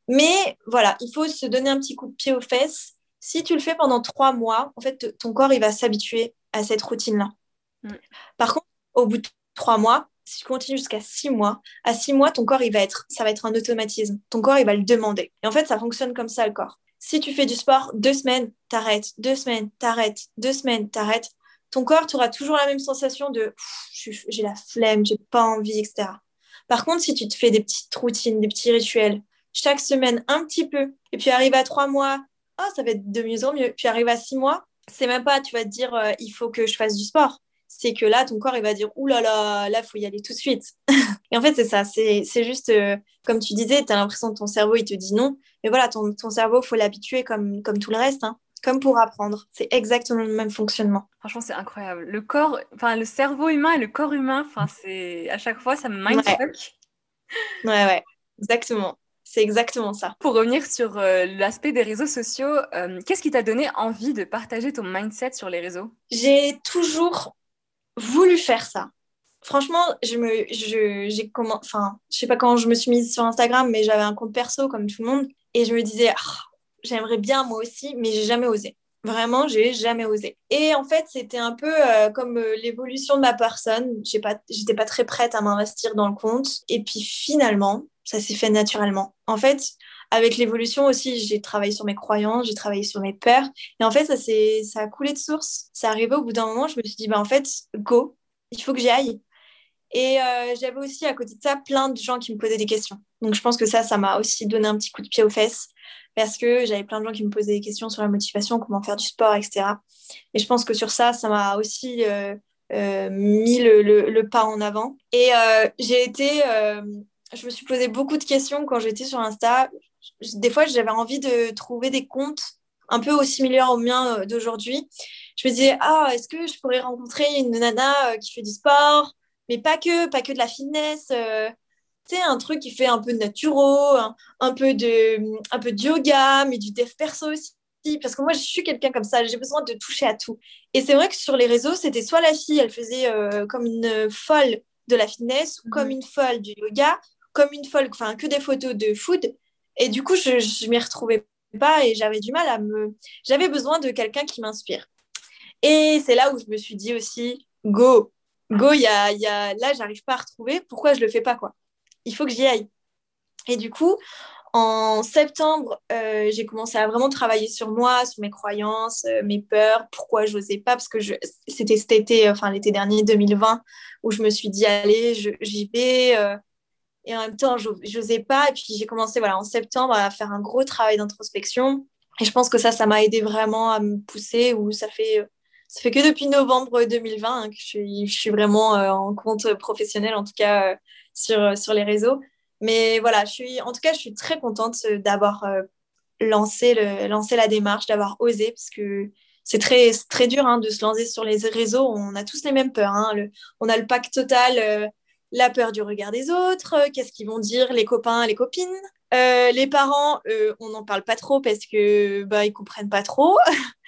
Mais voilà, il faut se donner un petit coup de pied aux fesses. Si tu le fais pendant trois mois, en fait, ton corps il va s'habituer à cette routine-là. Mm. Par contre, au bout de trois mois, si tu continues jusqu'à six mois, à six mois, ton corps il va être, ça va être un automatisme. Ton corps il va le demander. Et en fait, ça fonctionne comme ça le corps. Si tu fais du sport deux semaines, t'arrêtes, deux semaines, t'arrêtes, deux semaines, t'arrêtes, ton corps, tu auras toujours la même sensation de j'ai la flemme, j'ai pas envie, etc. Par contre, si tu te fais des petites routines, des petits rituels, chaque semaine un petit peu, et puis arrive à trois mois, oh, ça va être de mieux en mieux. Puis arrive à six mois, c'est même pas, tu vas te dire, euh, il faut que je fasse du sport. C'est que là, ton corps, il va dire, ouh là là, là, faut y aller tout de suite. et en fait, c'est ça, c'est juste, euh, comme tu disais, tu as l'impression que ton cerveau, il te dit non. Mais voilà, ton, ton cerveau, faut l'habituer comme, comme tout le reste. Hein comme pour apprendre. C'est exactement le même fonctionnement. Franchement, c'est incroyable. Le corps, enfin, le cerveau humain et le corps humain, enfin, c'est à chaque fois, ça me mindfuck. Ouais. ouais, exactement. C'est exactement ça. Pour revenir sur euh, l'aspect des réseaux sociaux, euh, qu'est-ce qui t'a donné envie de partager ton mindset sur les réseaux? J'ai toujours voulu faire ça. Franchement, je me, je, j'ai comment, enfin, je sais pas quand je me suis mise sur Instagram, mais j'avais un compte perso comme tout le monde, et je me disais, ah, j'aimerais bien moi aussi, mais j'ai jamais osé. Vraiment, j'ai jamais osé. Et en fait, c'était un peu euh, comme euh, l'évolution de ma personne. J'ai pas, j'étais pas très prête à m'investir dans le compte. Et puis finalement, ça s'est fait naturellement. En fait, avec l'évolution aussi, j'ai travaillé sur mes croyances, j'ai travaillé sur mes peurs. Et en fait, ça, ça a coulé de source. Ça arrivé au bout d'un moment, je me suis dit, bah, en fait, go, il faut que j'y aille. Et euh, j'avais aussi à côté de ça plein de gens qui me posaient des questions. Donc je pense que ça, ça m'a aussi donné un petit coup de pied aux fesses parce que j'avais plein de gens qui me posaient des questions sur la motivation, comment faire du sport, etc. Et je pense que sur ça, ça m'a aussi euh, euh, mis le, le, pas en avant. Et j'ai été, je me suis posé beaucoup de questions quand j'étais sur Insta. Des fois, j'avais envie de trouver des comptes un peu aussi similaires au mien d'aujourd'hui. Je me disais, ah, est-ce que je pourrais rencontrer une nana qui fait du sport, mais pas que, pas que de la fitness c'est un truc qui fait un peu de naturo, un, peu de, un peu de yoga, mais du dev perso aussi. Parce que moi, je suis quelqu'un comme ça, j'ai besoin de toucher à tout. Et c'est vrai que sur les réseaux, c'était soit la fille, elle faisait euh, comme une folle de la fitness, ou comme mhm. une folle du yoga, comme une folle, enfin, que des photos de food. Et du coup, je ne m'y retrouvais pas et j'avais du mal à me. J'avais besoin de quelqu'un qui m'inspire. Et c'est là où je me suis dit aussi, go, go, y a, y a... là, j'arrive pas à retrouver, pourquoi je le fais pas, quoi? Il faut que j'y aille. Et du coup, en septembre, euh, j'ai commencé à vraiment travailler sur moi, sur mes croyances, euh, mes peurs, pourquoi je n'osais pas, parce que c'était cet été, enfin l'été dernier 2020, où je me suis dit, allez, j'y vais. Euh, et en même temps, je n'osais pas. Et puis j'ai commencé voilà, en septembre à faire un gros travail d'introspection. Et je pense que ça, ça m'a aidé vraiment à me pousser, où ça fait, ça fait que depuis novembre 2020 hein, que je suis, je suis vraiment en compte professionnel, en tout cas sur, sur les réseaux. Mais voilà, je suis, en tout cas, je suis très contente d'avoir euh, lancé, lancé la démarche, d'avoir osé, parce que c'est très, très dur hein, de se lancer sur les réseaux. On a tous les mêmes peurs. Hein. on a le pack total, euh, la peur du regard des autres, euh, qu'est-ce qu'ils vont dire les copains, les copines. les parents, on n'en parle pas trop parce que bah, ils comprennent pas trop.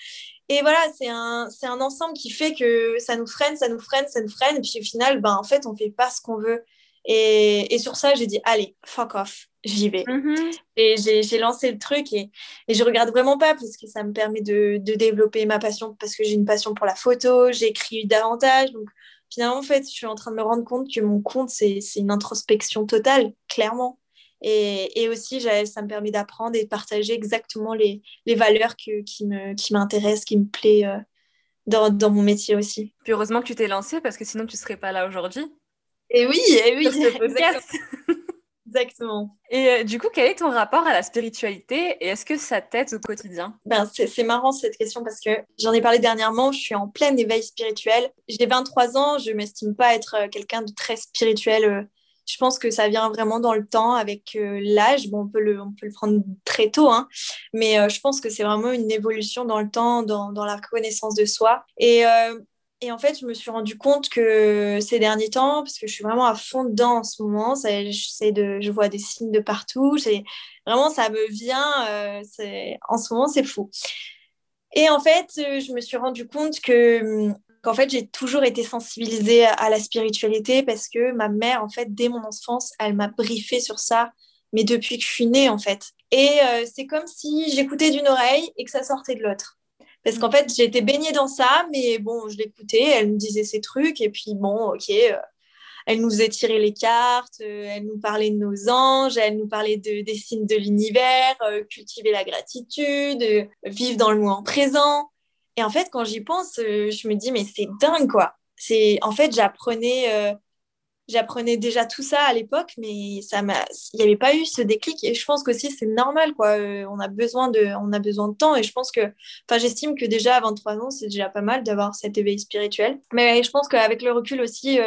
Et voilà, c'est un, c'est un ensemble qui fait que ça nous freine, ça nous freine, ça nous freine. Et puis au final, ben, en fait, on fait pas ce qu'on veut. Et, et sur ça, j'ai dit, allez, fuck off, j'y vais. Mm-hmm. Et j'ai lancé le truc et, et je regarde vraiment pas parce que ça me permet de, de développer ma passion parce que j'ai une passion pour la photo, j'écris davantage. Donc finalement, en fait, je suis en train de me rendre compte que mon compte, c'est une introspection totale, clairement. Et, et, aussi, ça me permet d'apprendre et de partager exactement les, les valeurs que, qui m'intéressent, qui, qui me plaît euh, dans, dans, mon métier aussi. Puis heureusement que tu t'es lancée parce que sinon tu ne serais pas là aujourd'hui. Et oui, et oui. Exactement. Et euh, du coup, quel est ton rapport à la spiritualité et est-ce que ça t'aide au quotidien? Ben, C'est marrant cette question parce que j'en ai parlé dernièrement, je suis en plein éveil spirituel. J'ai 23 ans, je m'estime pas être euh, quelqu'un de très spirituel. Euh. Je pense que ça vient vraiment dans le temps avec l'âge. Bon, on peut, le, on peut le prendre très tôt, hein, mais je pense que c'est vraiment une évolution dans le temps, dans, dans la connaissance de soi. Et et en fait, je me suis rendu compte que ces derniers temps, parce que je suis vraiment à fond dedans en ce moment, je vois des signes de partout, vraiment ça me vient, euh, en ce moment c'est fou. Et en fait, euh, je me suis rendu compte que qu'en fait j'ai toujours été sensibilisée à la spiritualité parce que ma mère, en fait, dès mon enfance, elle m'a briefé sur ça, mais depuis que je suis née, en fait. Et euh, c'est comme si j'écoutais d'une oreille et que ça sortait de l'autre. Parce qu'en fait, j'ai été baignée dans ça, mais bon, je l'écoutais, elle me disait ses trucs, et puis bon, ok, euh, elle nous étirait les cartes, euh, elle nous parlait de nos anges, elle nous parlait de, des signes de l'univers, euh, cultiver la gratitude, vivre dans le moment présent. Et en fait, quand j'y pense, je me dis, mais c'est dingue, quoi. C'est, en fait, j'apprenais, j'apprenais déjà tout ça à l'époque, mais ça m'a, il n'y avait pas eu ce déclic. Et je pense qu'aussi, c'est normal, quoi. Euh, on a besoin de, on a besoin de temps. Et je pense que, enfin, j'estime que déjà à 23 ans, c'est déjà pas mal d'avoir cet éveil spirituel. Mais je pense qu'avec le recul aussi,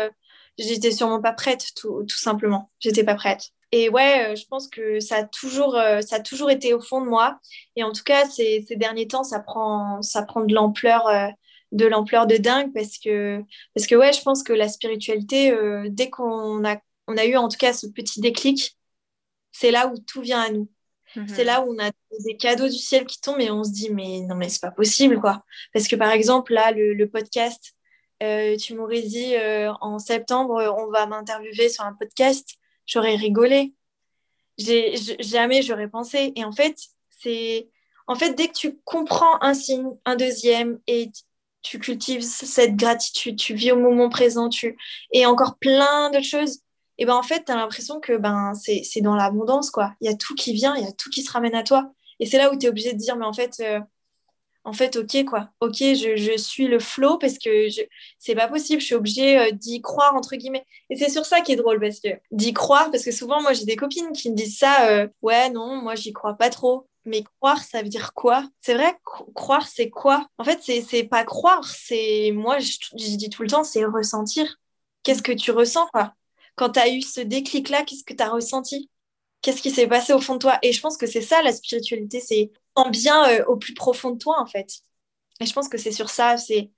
j'étais sûrement pas prête, tout, tout simplement. J'étais pas prête. Et ouais, euh, je pense que ça a toujours, euh, ça a toujours été au fond de moi. Et en tout cas, ces, ces derniers temps, ça prend, ça prend de l'ampleur, euh, de l'ampleur de dingue parce que, parce que ouais, je pense que la spiritualité, dès qu'on a, on a eu en tout cas ce petit déclic, c'est là où tout vient à nous. Mhm. C'est là où on a des cadeaux du ciel qui tombent et on se dit mais non mais c'est pas possible quoi. Parce que par exemple là le, le podcast, tu m'aurais dit en septembre on va m'interviewer sur un podcast j'aurais rigolé. jamais j'aurais pensé. Et en fait, c'est en fait dès que tu comprends un signe, un deuxième et tu cultives cette gratitude, tu vis au moment présent, tu et encore plein d'autres choses. Et ben en fait, tu as l'impression que ben c'est dans l'abondance quoi. Il y a tout qui vient, il y a tout qui se ramène à toi. Et c'est là où tu es obligé de dire mais en fait euh, en fait, ok, quoi. Ok, je, suis le flow parce que je... c'est pas possible, je suis obligée euh, d'y croire, entre guillemets. Et c'est sur ça qui est drôle, parce que d'y croire, parce que souvent, moi, j'ai des copines qui me disent ça, euh, ouais, non, moi, j'y crois pas trop. Mais croire, ça veut dire quoi? C'est vrai, croire, c'est quoi? En fait, c'est pas croire, c'est. Moi, je, dis tout le temps, c'est ressentir. Qu'est-ce que tu ressens, quoi? Quand tu as eu ce déclic-là, qu'est-ce que tu as ressenti? Qu'est-ce qui s'est passé au fond de toi? Et je pense que c'est ça, la spiritualité, c'est en bien euh, au plus profond de toi, en fait. Et je pense que c'est sur ça, c'est,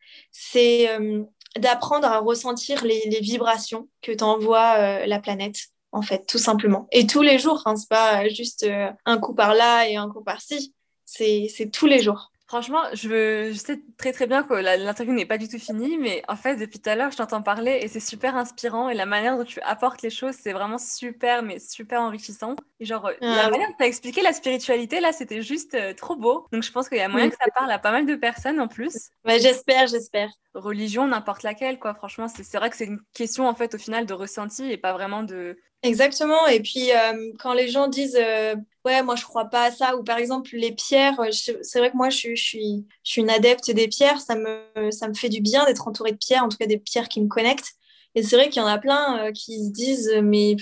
euh, d'apprendre à ressentir les, vibrations que t'envoie euh, la planète, en fait, tout simplement. Et tous les jours, hein, c'est pas juste un coup par là et un coup par ci, c'est, c'est tous les jours. Franchement, je, je, sais très très bien que l'interview n'est pas du tout finie, mais en fait, depuis tout à l'heure, je t'entends parler et c'est super inspirant et la manière dont tu apportes les choses, c'est vraiment super, mais super enrichissant. Et genre, la ah manière dont tu as expliqué la spiritualité, là, c'était juste euh, trop beau. Donc, je pense qu'il y a moyen que ça parle à pas mal de personnes en plus. Ouais, j'espère, j'espère. Religion, n'importe laquelle, quoi. Franchement, c'est vrai que c'est une question, en fait, au final, de ressenti et pas vraiment de Exactement. Et puis, euh, quand les gens disent euh, Ouais, moi, je crois pas à ça, ou par exemple, les pierres, euh, c'est vrai que moi, je, je, suis, je suis une adepte des pierres. Ça me, ça me fait du bien d'être entourée de pierres, en tout cas des pierres qui me connectent. Et c'est vrai qu'il y en a plein qui se disent Mais,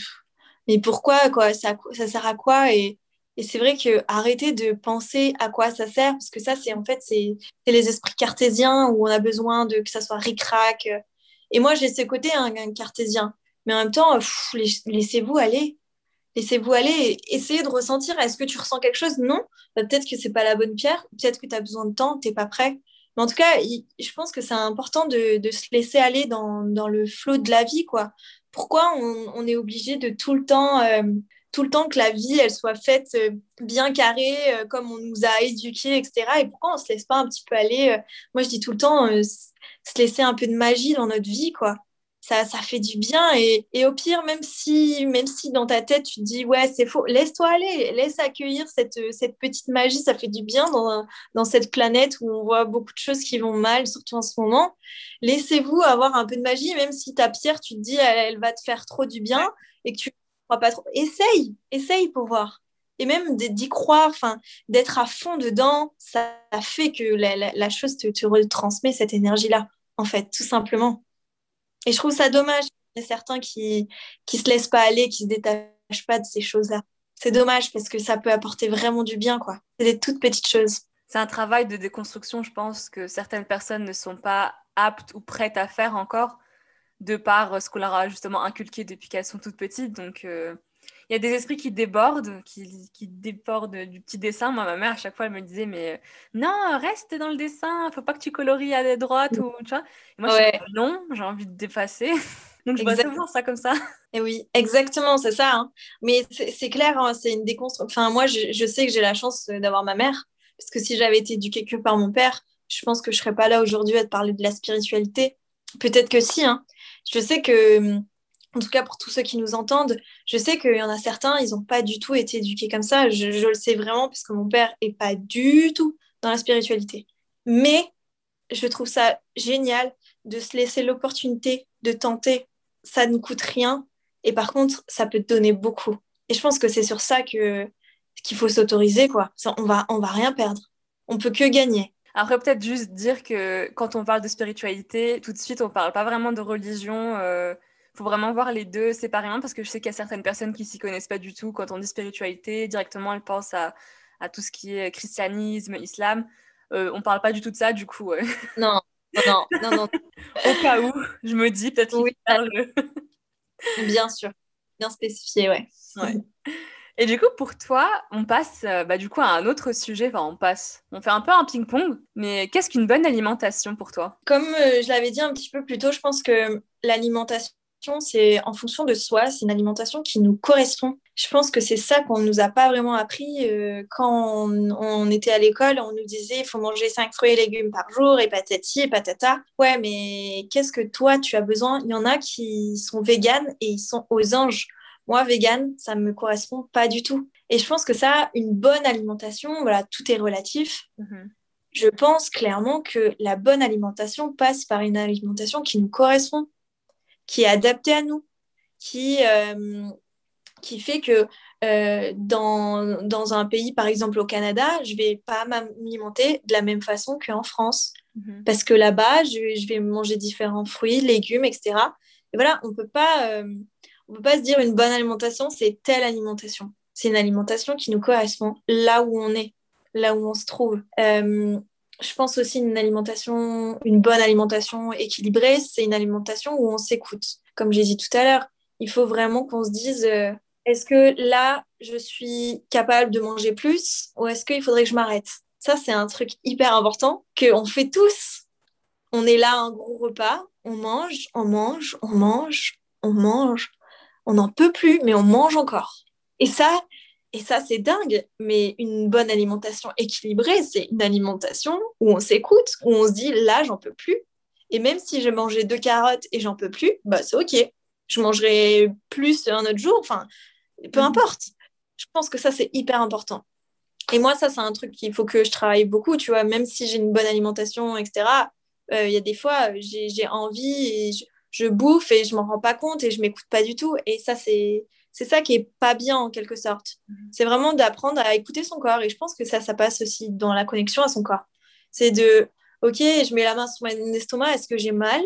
mais pourquoi quoi? Ça, ça sert à quoi? Et, et c'est vrai que arrêter de penser à quoi ça sert, parce que ça, c'est en fait, c'est les esprits cartésiens où on a besoin de que ça soit ric-rac. Et moi, j'ai ce côté un cartésien mais en même temps, laissez-vous aller. Laissez-vous aller essayez de ressentir. Est-ce que tu ressens quelque chose? Non. Bah, peut-être que c'est pas la bonne pierre. Peut-être que tu as besoin de temps, tu n'es pas prêt. Mais en tout cas, je pense que c'est important de, se laisser aller dans, le flot de la vie. quoi. Pourquoi on, est obligé de tout le temps... Euh, tout le temps que la vie elle soit faite euh, bien carrée euh, comme on nous a éduqués etc et pourquoi on se laisse pas un petit peu aller moi je dis tout le temps se laisser un peu de magie dans notre vie quoi ça, fait du bien. Et, au pire, même si, même si dans ta tête, tu te dis, ouais, c'est faux, laisse-toi aller, laisse accueillir cette, cette petite magie. Ça fait du bien dans, dans cette planète où on voit beaucoup de choses qui vont mal, surtout en ce moment. Laissez-vous avoir un peu de magie, même si ta pierre, tu te dis, elle, va te faire trop du bien et que tu ne crois pas trop. Essaye, essaye pour voir. Et même d'y croire, d'être à fond dedans, ça fait que la, la, chose te, te retransmet cette énergie-là, en fait, tout simplement. Et je trouve ça dommage. Il y a certains qui qui se laissent pas aller, qui se détachent pas de ces choses-là. C'est dommage parce que ça peut apporter vraiment du bien, quoi. C'est des toutes petites choses. C'est un travail de déconstruction, je pense, que certaines personnes ne sont pas aptes ou prêtes à faire encore, de par ce qu'on leur a justement inculqué depuis qu'elles sont toutes petites. Donc, euh, il y a des esprits qui débordent, qui, qui débordent du petit dessin. Moi, ma mère, à chaque fois, elle me disait, mais non, reste dans le dessin, faut pas que tu colories à la droite ou tu vois. moi, je dis, non, j'ai envie de dépasser. Donc, je vois souvent ça comme ça. Et oui, exactement, c'est ça. Hein. Mais c'est clair, hein, c'est une déconstruction. Enfin, moi, je, je sais que j'ai la chance d'avoir ma mère, parce que si j'avais été éduquée que par mon père, je pense que je serais pas là aujourd'hui à te parler de la spiritualité. Peut-être que si. Hein. Je sais que hum, en tout cas pour tous ceux qui nous entendent, je sais qu'il y en a certains, ils n'ont pas du tout été éduqués comme ça. Je, le sais vraiment parce que mon père n'est pas du tout dans la spiritualité. Mais je trouve ça génial de se laisser l'opportunité de tenter. Ça ne coûte rien et par contre, ça peut te donner beaucoup. Et je pense que c'est sur ça que qu'il faut s'autoriser quoi. On va on va rien perdre. On peut que gagner. Après, peut-être juste dire que quand on parle de spiritualité, tout de suite, on parle pas vraiment de religion. Euh, faut vraiment voir les deux séparément parce que je sais qu'il y a certaines personnes qui s'y connaissent pas du tout. Quand on dit spiritualité, directement, elles pensent à, à tout ce qui est christianisme, islam. Euh, on parle pas du tout de ça, du coup. Non, non, non, non. Au cas où, je me dis peut-être oui. parle. Bien sûr, bien spécifié, ouais. ouais. Et du coup, pour toi, on passe euh, bah, du coup à un autre sujet. Enfin, on passe. On fait un peu un ping-pong. Mais qu'est-ce qu'une bonne alimentation pour toi? Comme euh, je l'avais dit un petit peu plus tôt, je pense que l'alimentation, c'est en fonction de soi. C'est une alimentation qui nous correspond. Je pense que c'est ça qu'on nous a pas vraiment appris euh, quand on, était à l'école. On nous disait il faut manger 5 fruits et légumes par jour et patati et patata. Ouais, mais qu'est-ce que toi tu as besoin? Il y en a qui sont véganes et ils sont aux anges. Moi, vegan, ça me correspond pas du tout. Et je pense que ça, une bonne alimentation, voilà, tout est relatif. Mhm. Je pense clairement que la bonne alimentation passe par une alimentation qui nous correspond, qui est adaptée à nous, qui, euh, qui fait que euh, dans, dans, un pays, par exemple au Canada, je vais pas m'alimenter de la même façon qu'en France. Mhm. Parce que là-bas, je, je, vais manger différents fruits, légumes, etc. Et voilà, on. Euh, on ne peut pas se dire une bonne alimentation, c'est telle alimentation. C'est une alimentation qui nous correspond là où on est, là où on se trouve. Je pense aussi une alimentation, une bonne alimentation équilibrée, c'est une alimentation où on s'écoute. Comme j'ai dit tout à l'heure, il faut vraiment qu'on se dise euh, est-ce que là, je suis capable de manger plus ou est-ce qu'il faudrait que je m'arrête? Ça, c'est un truc hyper important qu'on fait tous. On est là un gros repas, on mange, on mange, on mange, on mange, on n'en peut plus, mais on mange encore. Et ça, et ça c'est dingue, mais une bonne alimentation équilibrée, c'est une alimentation où on s'écoute, où on se dit là, j'en peux plus. Et même si je mangeais deux carottes et j'en peux plus, bah c'est ok. Je mangerai plus un autre jour, enfin, peu mhm. importe. Je pense que ça, c'est hyper important. Et moi, ça, c'est un truc qu'il faut que je travaille beaucoup, tu vois, même si j'ai une bonne alimentation, etc. Euh, il y a des fois, j'ai envie et je, je bouffe et je m'en rends pas compte et je m'écoute pas du tout. Et ça, c'est c'est ça qui est pas bien en quelque sorte. Mhm. C'est vraiment d'apprendre à écouter son corps. Et je pense que ça, ça passe aussi dans la connexion à son corps. C'est de, ok, je mets la main sur mon estomac, est-ce que j'ai mal?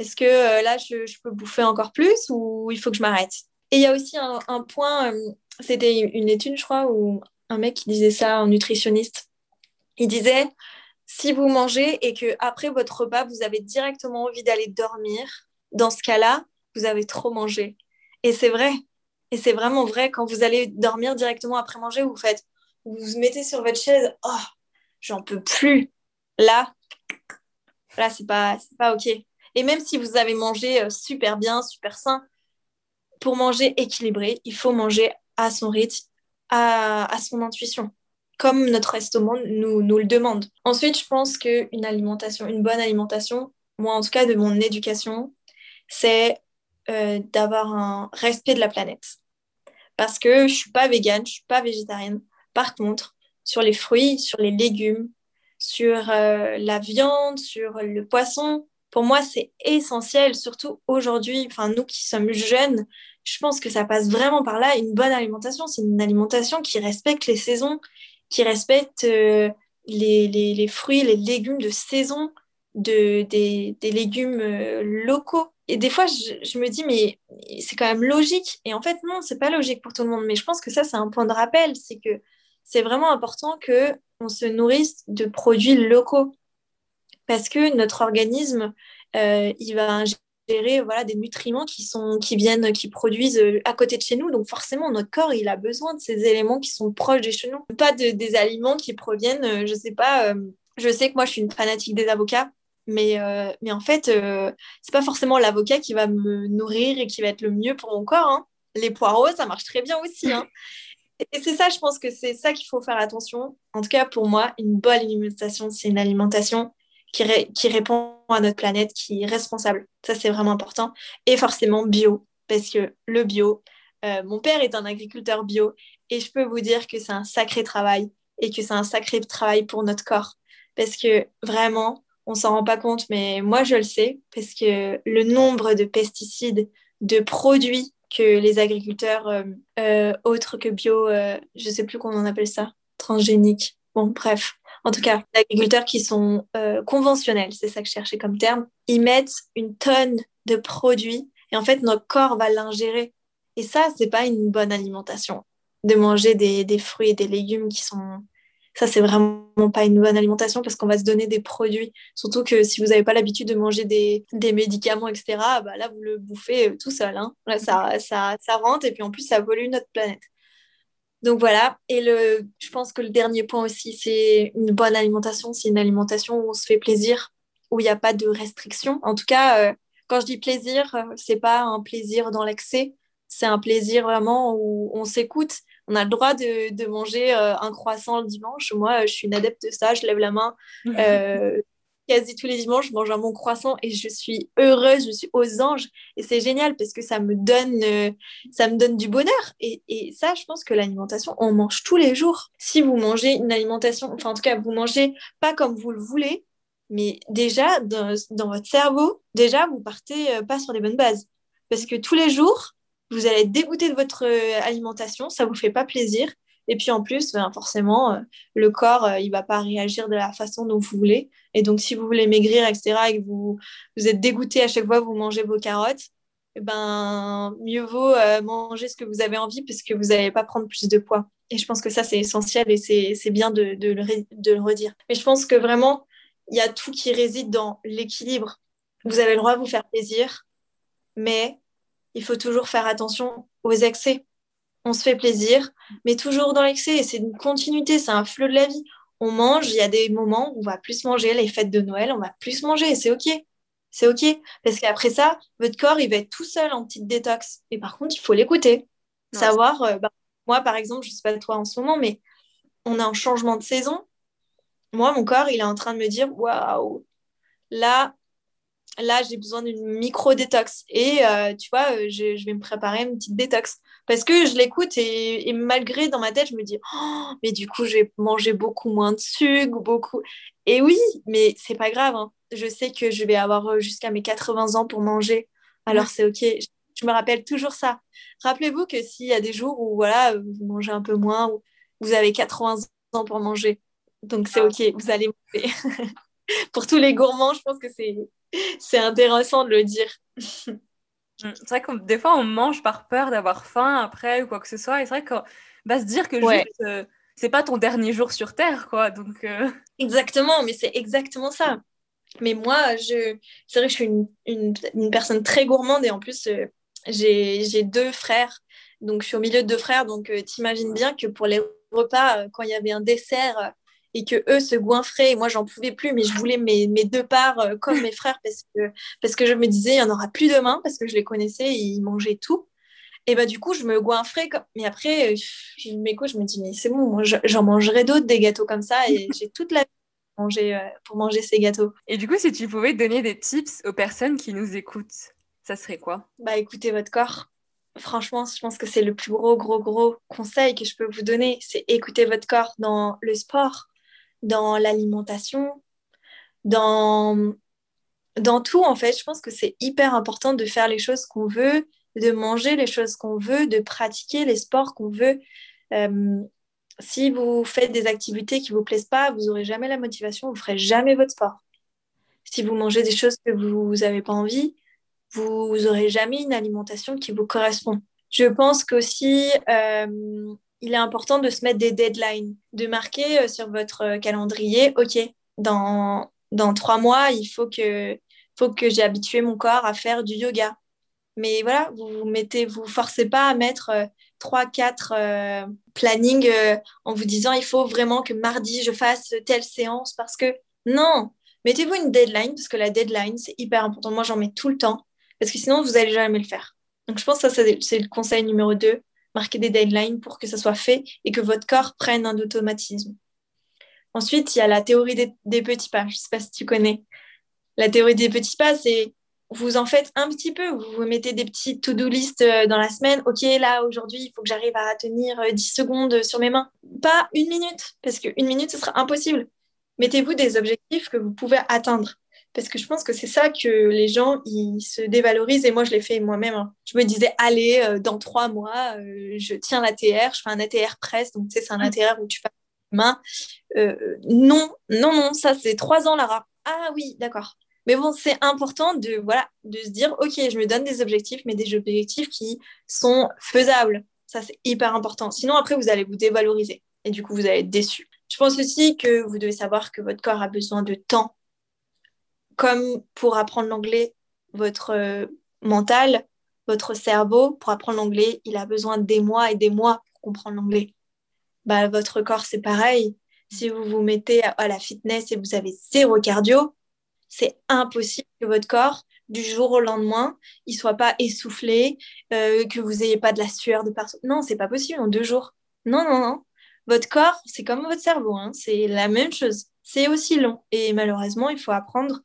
Est-ce que euh, là, je, je, peux bouffer encore plus ou il faut que je m'arrête? Et il y a aussi un, un point, euh, c'était une étude, je crois, où un mec qui disait ça, un nutritionniste, il disait, si vous mangez et que après votre repas, vous avez directement envie d'aller dormir, dans ce cas-là, vous avez trop mangé. Et c'est vrai. Et c'est vraiment vrai quand vous allez dormir directement après manger, vous faites, vous vous mettez sur votre chaise, oh, j'en peux plus. Là, là, c'est pas, pas ok. Et même si vous avez mangé euh, super bien, super sain, pour manger équilibré, il faut manger à son rythme, à, à son intuition comme notre estomac nous, nous le demande. Ensuite, je pense qu'une alimentation, une bonne alimentation, moi en tout cas de mon éducation, c'est euh, d'avoir un respect de la planète. Parce que je suis pas végane, je suis pas végétarienne. Par contre, sur les fruits, sur les légumes, sur euh, la viande, sur le poisson, pour moi, c'est essentiel, surtout aujourd'hui, enfin nous qui sommes jeunes, je pense que ça passe vraiment par là. Une bonne alimentation, c'est une alimentation qui respecte les saisons, qui respectent euh, les, les, les, fruits, les légumes de saison, de, des, des légumes locaux. Et des fois, je, me dis, mais c'est quand même logique. Et en fait, non, c'est pas logique pour tout le monde. Mais je pense que ça, c'est un point de rappel. C'est que c'est vraiment important que on se nourrisse de produits locaux. Parce que notre organisme, euh, il va gérer voilà, des nutriments qui, sont, qui viennent, qui produisent euh, à côté de chez nous. Donc forcément, notre corps, il a besoin de ces éléments qui sont proches de chez nous. Pas de, des aliments qui proviennent, euh, je sais pas, je sais que moi, je suis une fanatique des avocats. Mais, mais en fait, c'est pas forcément l'avocat qui va me nourrir et qui va être le mieux pour mon corps. Hein. Les poireaux, ça marche très bien aussi. Hein. Et c'est ça, je pense que c'est ça qu'il faut faire attention. En tout cas, pour moi, une bonne alimentation, c'est une alimentation qui, répond à notre planète, qui est responsable. Ça, c'est vraiment important. Et forcément bio, parce que le bio, euh, mon père est un agriculteur bio et je peux vous dire que c'est un sacré travail et que c'est un sacré travail pour notre corps. Parce que vraiment, on s'en rend pas compte, mais moi, je le sais, parce que le nombre de pesticides, de produits que les agriculteurs euh, euh, autres que bio, je sais plus comment on appelle ça, transgéniques, bon, bref, en tout cas, les agriculteurs qui sont euh, conventionnels, c'est ça que je cherchais comme terme, ils mettent une tonne de produits et en fait, notre corps va l'ingérer. Et ça, c'est pas une bonne alimentation. De manger des, des fruits et des légumes qui sont ça, c'est vraiment pas une bonne alimentation parce qu'on va se donner des produits. Surtout que si vous n'avez pas l'habitude de manger des, des, médicaments, etc., bah là, vous le bouffez euh, tout seul. Hein. Ça, ça, ça rentre et puis en plus, ça pollue notre planète. Donc voilà. Et le, je pense que le dernier point aussi, c'est une bonne alimentation. C'est une alimentation où on se fait plaisir, où il n'y a pas de restrictions. En tout cas, euh, quand je dis plaisir, euh, c'est pas un plaisir dans l'excès. C'est un plaisir vraiment où on s'écoute on a le droit de, manger euh, un croissant le dimanche. Moi, je suis une adepte de ça. Je lève la main euh, quasi tous les dimanches. Je mange un bon croissant et je suis heureuse. Je suis aux anges. Et c'est génial parce que ça me donne, euh, ça me donne du bonheur. Et, ça, je pense que l'alimentation, on mange tous les jours. Si vous mangez une alimentation, enfin, en tout cas, vous mangez pas comme vous le voulez, mais déjà, dans, dans votre cerveau, déjà, vous partez pas sur les bonnes bases. Parce que tous les jours, vous allez être dégoûté de votre euh, alimentation, ça vous fait pas plaisir. Et puis en plus, ben, forcément, euh, le corps, euh, il va pas réagir de la façon dont vous voulez. Et donc, si vous voulez maigrir, etc., et que vous, vous êtes dégoûté à chaque fois que vous mangez vos carottes, eh ben, mieux vaut manger ce que vous avez envie parce que vous n'allez pas prendre plus de poids. Et je pense que ça, c'est essentiel et c'est bien de, de, le, de le redire. Mais je pense que vraiment, il y a tout qui réside dans l'équilibre. Vous avez le droit de vous faire plaisir, mais il faut toujours faire attention aux excès. On se fait plaisir, mais toujours dans l'excès. C'est une continuité, c'est un flot de la vie. On mange, il y a des moments où on va plus manger, les fêtes de Noël, on va plus manger, c'est OK. C'est OK. Parce qu'après ça, votre corps, il va être tout seul en petite détox. Et par contre, il faut l'écouter. Savoir, euh, bah, moi, par exemple, je ne sais pas toi en ce moment, mais on a un changement de saison. Moi, mon corps, il est en train de me dire, waouh, là, là, j'ai besoin d'une micro-détox. Et euh, tu vois, euh, je, vais me préparer une petite détox. Parce que je l'écoute et, malgré dans ma tête, je me dis, oh, mais du coup, je vais manger beaucoup moins de sucre, beaucoup. Et oui, mais c'est pas grave. Hein. Je sais que je vais avoir euh, jusqu'à mes 80 ans pour manger. Alors c'est OK. Je, me rappelle toujours ça. Rappelez-vous que s'il y a des jours où voilà, vous mangez un peu moins, ou vous avez 80 ans pour manger. Donc c'est ah. OK, vous allez manger. pour tous les gourmands, je pense que c'est c'est intéressant de le dire. Mm, c'est vrai que des fois, on mange par peur d'avoir faim après ou quoi que ce soit. Et c'est vrai qu'on va se dire que euh, c'est pas ton dernier jour sur Terre, quoi. Donc, euh. Exactement, mais c'est exactement ça. Mais moi, je... c'est vrai que je suis une, une, personne très gourmande et en plus, euh, j'ai deux frères. Donc, je suis au milieu de deux frères. Donc, t'imagines bien que pour les repas, quand il y avait un dessert et que eux se goinfraient. Et moi, j'en pouvais plus, mais je voulais mes, mes deux parts euh, comme mes frères parce que, parce que je me disais, il n'y en aura plus demain parce que je les connaissais et ils mangeaient tout. Et bah, du coup, je me goinfrais. Comme... Mais après, euh, je m'écoute, je me dis, mais c'est bon, moi, j'en mangerai d'autres des gâteaux comme ça et j'ai toute la vie pour manger, euh, pour manger ces gâteaux. Et du coup, si tu pouvais donner des tips aux personnes qui nous écoutent, ça serait quoi? Bah, écoutez votre corps. Franchement, je pense que c'est le plus gros, gros, gros conseil que je peux vous donner. C'est écouter votre corps dans le sport, dans l'alimentation, dans, dans tout en fait. Je pense que c'est hyper important de faire les choses qu'on veut, de manger les choses qu'on veut, de pratiquer les sports qu'on veut. Euh, si vous faites des activités qui ne vous plaisent pas, vous n'aurez jamais la motivation, vous ne ferez jamais votre sport. Si vous mangez des choses que vous n'avez pas envie, vous n'aurez jamais une alimentation qui vous correspond. Je pense qu'aussi, euh, il est important de se mettre des deadlines, de marquer euh, sur votre euh, calendrier, OK, dans, dans trois mois, il faut que, faut que j'ai habitué mon corps à faire du yoga. Mais voilà, vous mettez, vous forcez pas à mettre euh, trois, quatre plannings en vous disant il faut vraiment que mardi je fasse telle séance parce que non, mettez-vous une deadline parce que la deadline c'est hyper important. Moi j'en mets tout le temps parce que sinon vous n'allez jamais le faire. Donc je pense que ça c'est le conseil numéro deux marquer des deadlines pour que ça soit fait et que votre corps prenne un automatisme. Ensuite, il y a la théorie des, petits pas. Je ne sais pas si tu connais. La théorie des petits pas, c'est vous en faites un petit peu. Vous vous mettez des petites to-do list euh, dans la semaine. OK, là, aujourd'hui, il faut que j'arrive à tenir 10 euh, secondes sur mes mains. Pas une minute, parce qu'une minute, ce sera impossible. Mettez-vous des objectifs que vous pouvez atteindre parce que je pense que c'est ça que les gens ils se dévalorisent et moi je l'ai fait moi-même. Hein. Je me disais allez euh, dans trois mois euh, je tiens l'ATR, je fais un ATR presse donc tu sais c'est un ATR où tu passes main. Euh, non, non, non, ça c'est trois ans, Lara. Ah oui, d'accord. Mais bon, c'est important de, voilà, de se dire, OK, je me donne des objectifs, mais des objectifs qui sont faisables. Ça, c'est hyper important. Sinon, après, vous allez vous dévaloriser et du coup, vous allez être déçu. Je pense aussi que vous devez savoir que votre corps a besoin de temps. Comme pour apprendre l'anglais, votre euh, mental, votre cerveau, pour apprendre l'anglais, il a besoin des mois et des mois pour comprendre l'anglais. Bah, votre corps, c'est pareil. Si vous vous mettez à la fitness et vous avez zéro cardio, c'est impossible que votre corps, du jour au lendemain, il soit pas essoufflé, euh, que vous n'ayez pas de la sueur de partout. Non, c'est pas possible en deux jours. Non, non, non. Votre corps, c'est comme votre cerveau, hein. c'est la même chose. C'est aussi long. Et malheureusement, il faut apprendre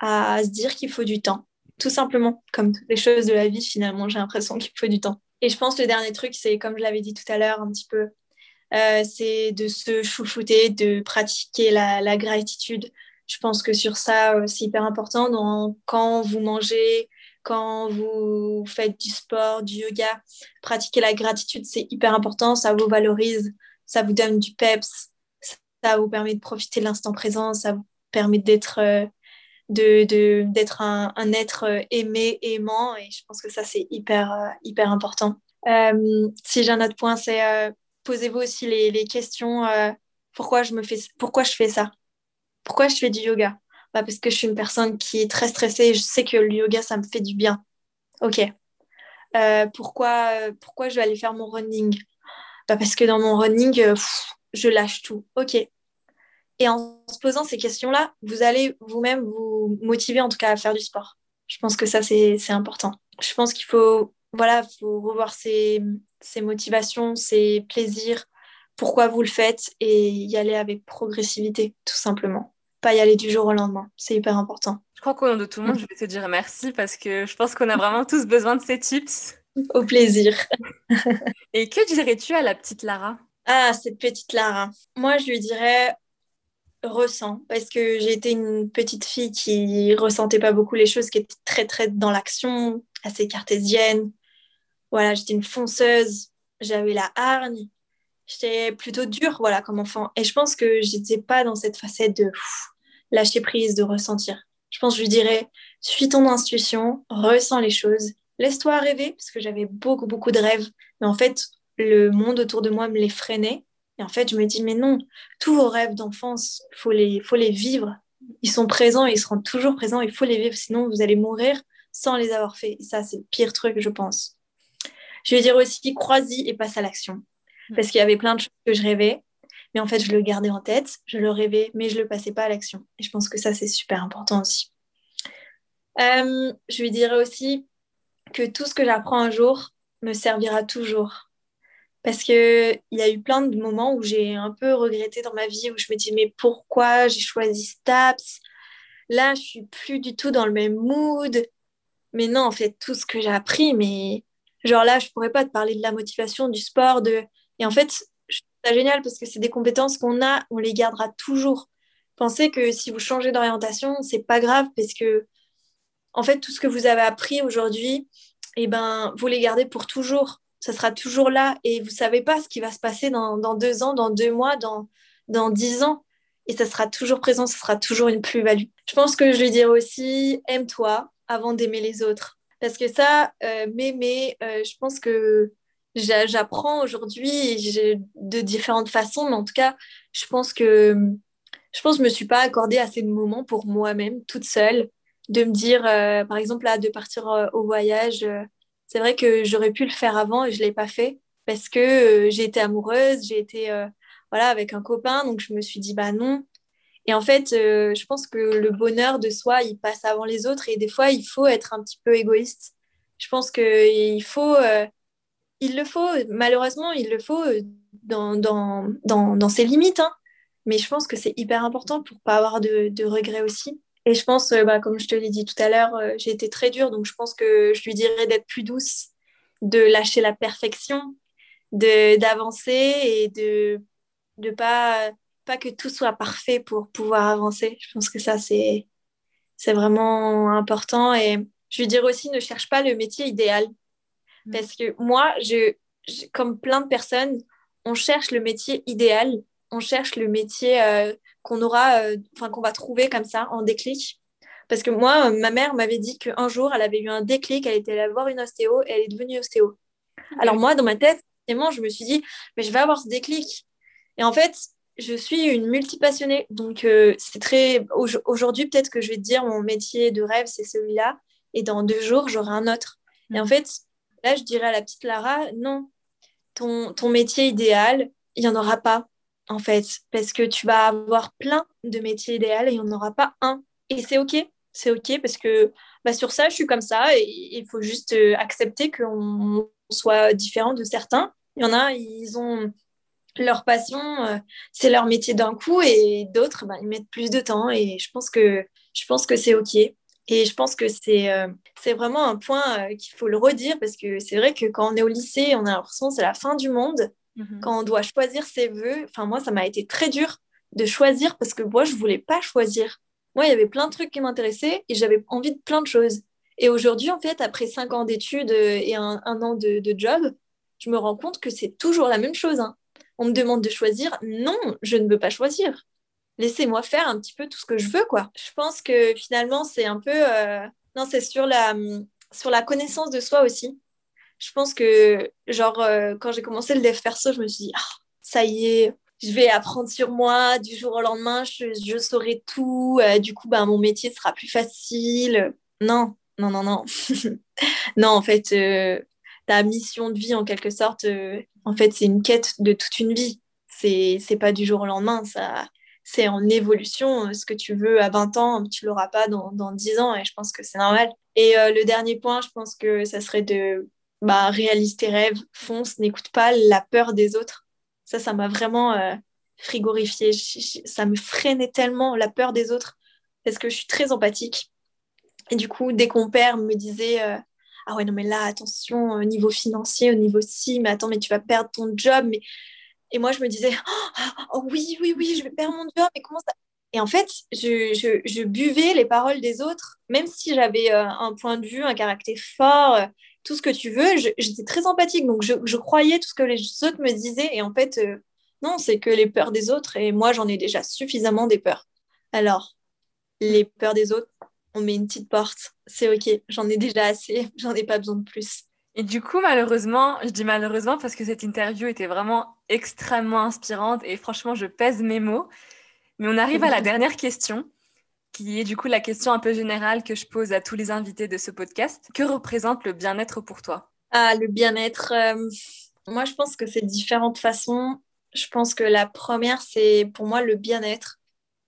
à se dire qu'il faut du temps. Tout simplement, comme toutes les choses de la vie, finalement, j'ai l'impression qu'il faut du temps. Et je pense que le dernier truc, c'est comme je l'avais dit tout à l'heure, un petit peu, euh, c'est de se chouchouter, de pratiquer la, gratitude. Je pense que sur ça, euh, c'est hyper important. quand vous mangez, quand vous faites du sport, du yoga, pratiquer la gratitude, c'est hyper important. Ça vous valorise, ça vous donne du peps, ça vous permet de profiter de l'instant présent, ça vous permet d'être euh, de, d'être un, un, être aimé, aimant. Et je pense que ça, c'est hyper, hyper important. si j'ai un autre point, c'est posez-vous aussi les, questions euh, pourquoi, je me fais, pourquoi je fais ça? Pourquoi je fais du yoga? Bah, Parce que je suis une personne qui est très stressée et je sais que le yoga, ça me fait du bien. Ok. Euh, pourquoi, pourquoi je vais aller faire mon running? Bah, Parce que dans mon running, euh, je lâche tout. Ok. Et en se posant ces questions-là, vous allez vous-même vous motiver en tout cas à faire du sport. Je pense que ça, c'est important. Je pense qu'il faut voilà, faut revoir ses, motivations, ses plaisirs, pourquoi vous le faites et y aller avec progressivité, tout simplement. Pas y aller du jour au lendemain, c'est hyper important. Je crois qu'au nom de tout le monde, je vais te dire merci parce que je pense qu'on a vraiment tous besoin de ces tips. Au plaisir. et que dirais-tu à la petite Lara? Ah, cette petite Lara. Moi, je lui dirais ressent parce que j'ai été une petite fille qui ressentait pas beaucoup les choses, qui était très très dans l'action, assez cartésienne, voilà, j'étais une fonceuse, j'avais la hargne, j'étais plutôt dure, voilà, comme enfant. Et je pense que j'étais pas dans cette facette de lâcher prise, de ressentir. Je pense que je lui dirais, suis ton intuition, ressens les choses, laisse-toi rêver, parce que j'avais beaucoup, beaucoup de rêves. Mais en fait, le monde autour de moi me les freinait. Et en fait, je me dis, mais non, tous vos rêves d'enfance, il faut les, faut les vivre. Ils sont présents et ils seront toujours présents, il faut les vivre, sinon vous allez mourir sans les avoir faits. Et ça, c'est le pire truc, je pense. Je vais dire aussi, crois-y et passe à l'action. Parce qu'il y avait plein de choses que je rêvais, mais en fait, je le gardais en tête, je le rêvais, mais je ne le passais pas à l'action. Et je pense que ça, c'est super important aussi. Euh, je lui dirais aussi que tout ce que j'apprends un jour me servira toujours. Parce qu'il y a eu plein de moments où j'ai un peu regretté dans ma vie, où je me dis, mais pourquoi j'ai choisi STAPS? Là, je suis plus du tout dans le même mood. Mais non, en fait, tout ce que j'ai appris, mais Genre là, je pourrais pas te parler de la motivation, du sport, de... Et en fait, je trouve ça génial parce que c'est des compétences qu'on a, on les gardera toujours. Pensez que si vous changez d'orientation, c'est pas grave parce que, en fait, tout ce que vous avez appris aujourd'hui, eh ben, vous les gardez pour toujours. Ça sera toujours là et vous savez pas ce qui va se passer dans, dans deux ans, dans deux mois, dans, dans dix ans. Et ça sera toujours présent, ça sera toujours une plus-value. Je pense que je lui dirais aussi, aime-toi avant d'aimer les autres. Parce que ça, euh, m'aimer, euh, je pense que j'apprends aujourd'hui de différentes façons, mais en tout cas, je pense que je pense me suis pas accordé assez de moments pour moi-même, toute seule, de me dire, euh, par exemple, là, de partir au voyage. C'est vrai que j'aurais pu le faire avant et je l'ai pas fait parce que j'ai été amoureuse, j'ai été voilà avec un copain, donc je me suis dit bah non, et en fait, euh, je pense que le bonheur de soi, il passe avant les autres et des fois, il faut être un petit peu égoïste. Je pense qu'il faut, euh, il le faut, malheureusement, il le faut euh, dans, dans, dans, dans ses limites. Hein. Mais je pense que c'est hyper important pour pas avoir de, de regrets aussi. Et je pense, bah, comme je te l'ai dit tout à l'heure, j'ai été très dure, donc je pense que je lui dirais d'être plus douce, de lâcher la perfection, d'avancer et de ne pas pas que tout soit parfait pour pouvoir avancer. Je pense que ça, c'est, vraiment important. Et je veux dire aussi, ne cherche pas le métier idéal. Mm. Parce que moi, je, comme plein de personnes, on cherche le métier idéal, on cherche le métier qu'on aura, enfin qu'on va trouver comme ça en déclic. Parce que moi, ma mère m'avait dit qu'un jour, elle avait eu un déclic, elle était allée voir une ostéo et elle est devenue ostéo. Alors moi, dans ma tête, je me suis dit, mais je vais avoir ce déclic. Et en fait, je suis une multipassionnée. Donc, euh, c'est très. Aujourd'hui, peut-être que je vais te dire, mon métier de rêve, c'est celui-là. Et dans deux jours, j'aurai un autre. Et en mhm. fait, là, je dirais à la petite Lara, non, ton, ton métier idéal, il n'y en aura pas, en fait. Parce que tu vas avoir plein de métiers idéaux et il n'y en aura pas un. Et c'est OK. C'est OK parce que bah, sur ça, je suis comme ça. Et il faut juste euh, accepter qu'on soit différent de certains. Il y en a, ils ont leur passion, euh, c'est leur métier d'un coup, et d'autres, ben, ils mettent plus de temps. Et je pense que, je pense que c'est OK. Et je pense que c'est euh, c'est vraiment un point qu'il faut le redire, parce que c'est vrai que quand on est au lycée, on a l'impression que c'est la fin du monde. Mhm. Quand on doit choisir ses voeux, enfin moi, ça m'a été très dur de choisir, parce que moi, je voulais pas choisir. Moi, il y avait plein de trucs qui m'intéressaient, et j'avais envie de plein de choses. Et aujourd'hui, en fait, après cinq ans d'études et un, an de, job, je me rends compte que c'est toujours la même chose. Hein. On me demande de choisir. Non, je ne veux pas choisir. Laissez-moi faire un petit peu tout ce que je veux, quoi. Je pense que finalement, c'est un peu... Euh, non, c'est la, sur la connaissance de soi aussi. Je pense que, genre, euh, quand j'ai commencé le dev perso, je me suis dit, ah, ça y est, je vais apprendre sur moi du jour au lendemain, je, saurai tout. Euh, du coup, bah, mon métier sera plus facile. Non, non, non, non. non, en fait, ta mission de vie en quelque sorte, euh, en fait, c'est une quête de toute une vie. C'est c'est pas du jour au lendemain, ça c'est en évolution. Ce que tu veux à 20 ans, tu l'auras pas dans, dans 10 ans et je pense que c'est normal. Et euh, le dernier point, je pense que ça serait de bah, réalise tes rêves, fonce, n'écoute pas la peur des autres. Ça, ça m'a vraiment euh, frigorifié. Ça me freinait tellement la peur des autres parce que je suis très empathique. Et du coup, dès qu'on perd, me disait ah ouais, non, mais là, attention, au niveau financier, au niveau si, mais attends, mais tu vas perdre ton job. Mais... Et moi, je me disais, oh, oui, oui, oui, je vais perdre mon job, mais comment ça? Et en fait, je, je, buvais les paroles des autres, même si j'avais euh, un point de vue, un caractère fort, euh, tout ce que tu veux, j'étais très empathique, donc je, je, croyais tout ce que les autres me disaient, et en fait, euh, non, c'est que les peurs des autres, et moi, j'en ai déjà suffisamment des peurs. Alors, les peurs des autres, on met une petite porte, c'est ok, j'en ai déjà assez, j'en ai pas besoin de plus. Et du coup, malheureusement, je dis malheureusement parce que cette interview était vraiment extrêmement inspirante et franchement, je pèse mes mots. Mais on arrive à la dernière question, qui est du coup la question un peu générale que je pose à tous les invités de ce podcast. Que représente le bien-être pour toi? Ah, le bien-être, euh, moi je pense que c'est différentes façons. Je pense que la première, c'est pour moi le bien-être,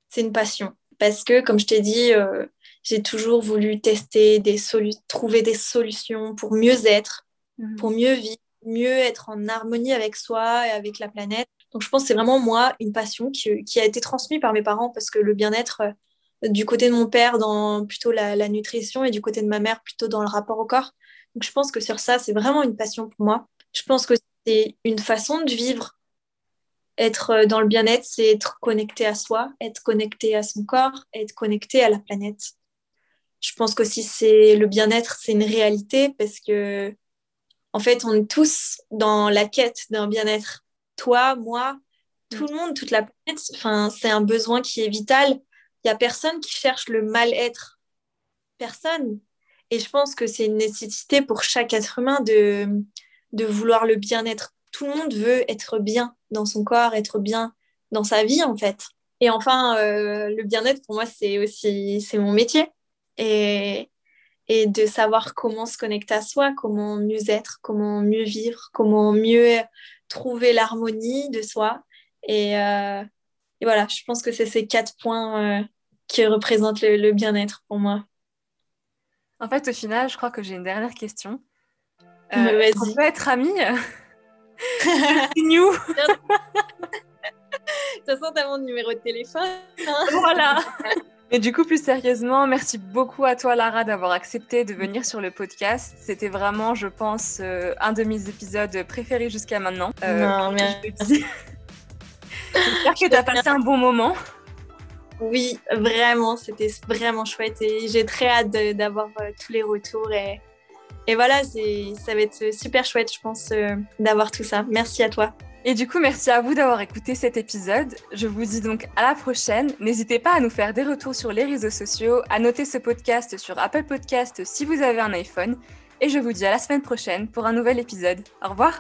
c'est une passion. Parce que, comme je t'ai dit, euh, j'ai toujours voulu tester, des trouver des solutions pour mieux être, mhm. pour mieux vivre, mieux être en harmonie avec soi et avec la planète. Donc je pense que c'est vraiment moi une passion qui, a été transmise par mes parents parce que le bien-être euh, du côté de mon père dans plutôt la, la, nutrition et du côté de ma mère plutôt dans le rapport au corps. Donc je pense que sur ça, c'est vraiment une passion pour moi. Je pense que c'est une façon de vivre. Être euh, dans le bien-être, c'est être connecté à soi, être connecté à son corps, être connecté à la planète je pense qu'aussi c'est le bien-être, c'est une réalité parce que en fait, on est tous dans la quête d'un bien-être. Toi, moi, tout le monde, toute la planète. Enfin, c'est un besoin qui est vital. Il y a personne qui cherche le mal-être. Personne. Et je pense que c'est une nécessité pour chaque être humain de, de vouloir le bien-être. Tout le monde veut être bien dans son corps, être bien dans sa vie, en fait. Et enfin, euh, le bien-être, pour moi, c'est aussi c'est mon métier et, et de savoir comment se connecter à soi, comment mieux être, comment mieux vivre, comment mieux trouver l'harmonie de soi. Et, euh, et, voilà, je pense que c'est ces quatre points euh, qui représentent le, bien-être pour moi. En fait, au final, je crois que j'ai une dernière question. Euh, on peut être amis? New De toute façon, tu as mon numéro de téléphone. Hein. voilà et du coup, plus sérieusement, merci beaucoup à toi, Lara, d'avoir accepté de venir sur le podcast. C'était vraiment, je pense, euh, un de mes épisodes préférés jusqu'à maintenant. Euh, non, merci. J'espère que tu as passé un bon moment. Oui, vraiment, c'était vraiment chouette et j'ai très hâte d'avoir euh, tous les retours. Et, et voilà, ça va être super chouette, je pense, d'avoir tout ça. Merci à toi. Et du coup, merci à vous d'avoir écouté cet épisode. Je vous dis donc à la prochaine. N'hésitez pas à nous faire des retours sur les réseaux sociaux, à noter ce podcast sur Apple Podcast si vous avez un iPhone. Et je vous dis à la semaine prochaine pour un nouvel épisode. Au revoir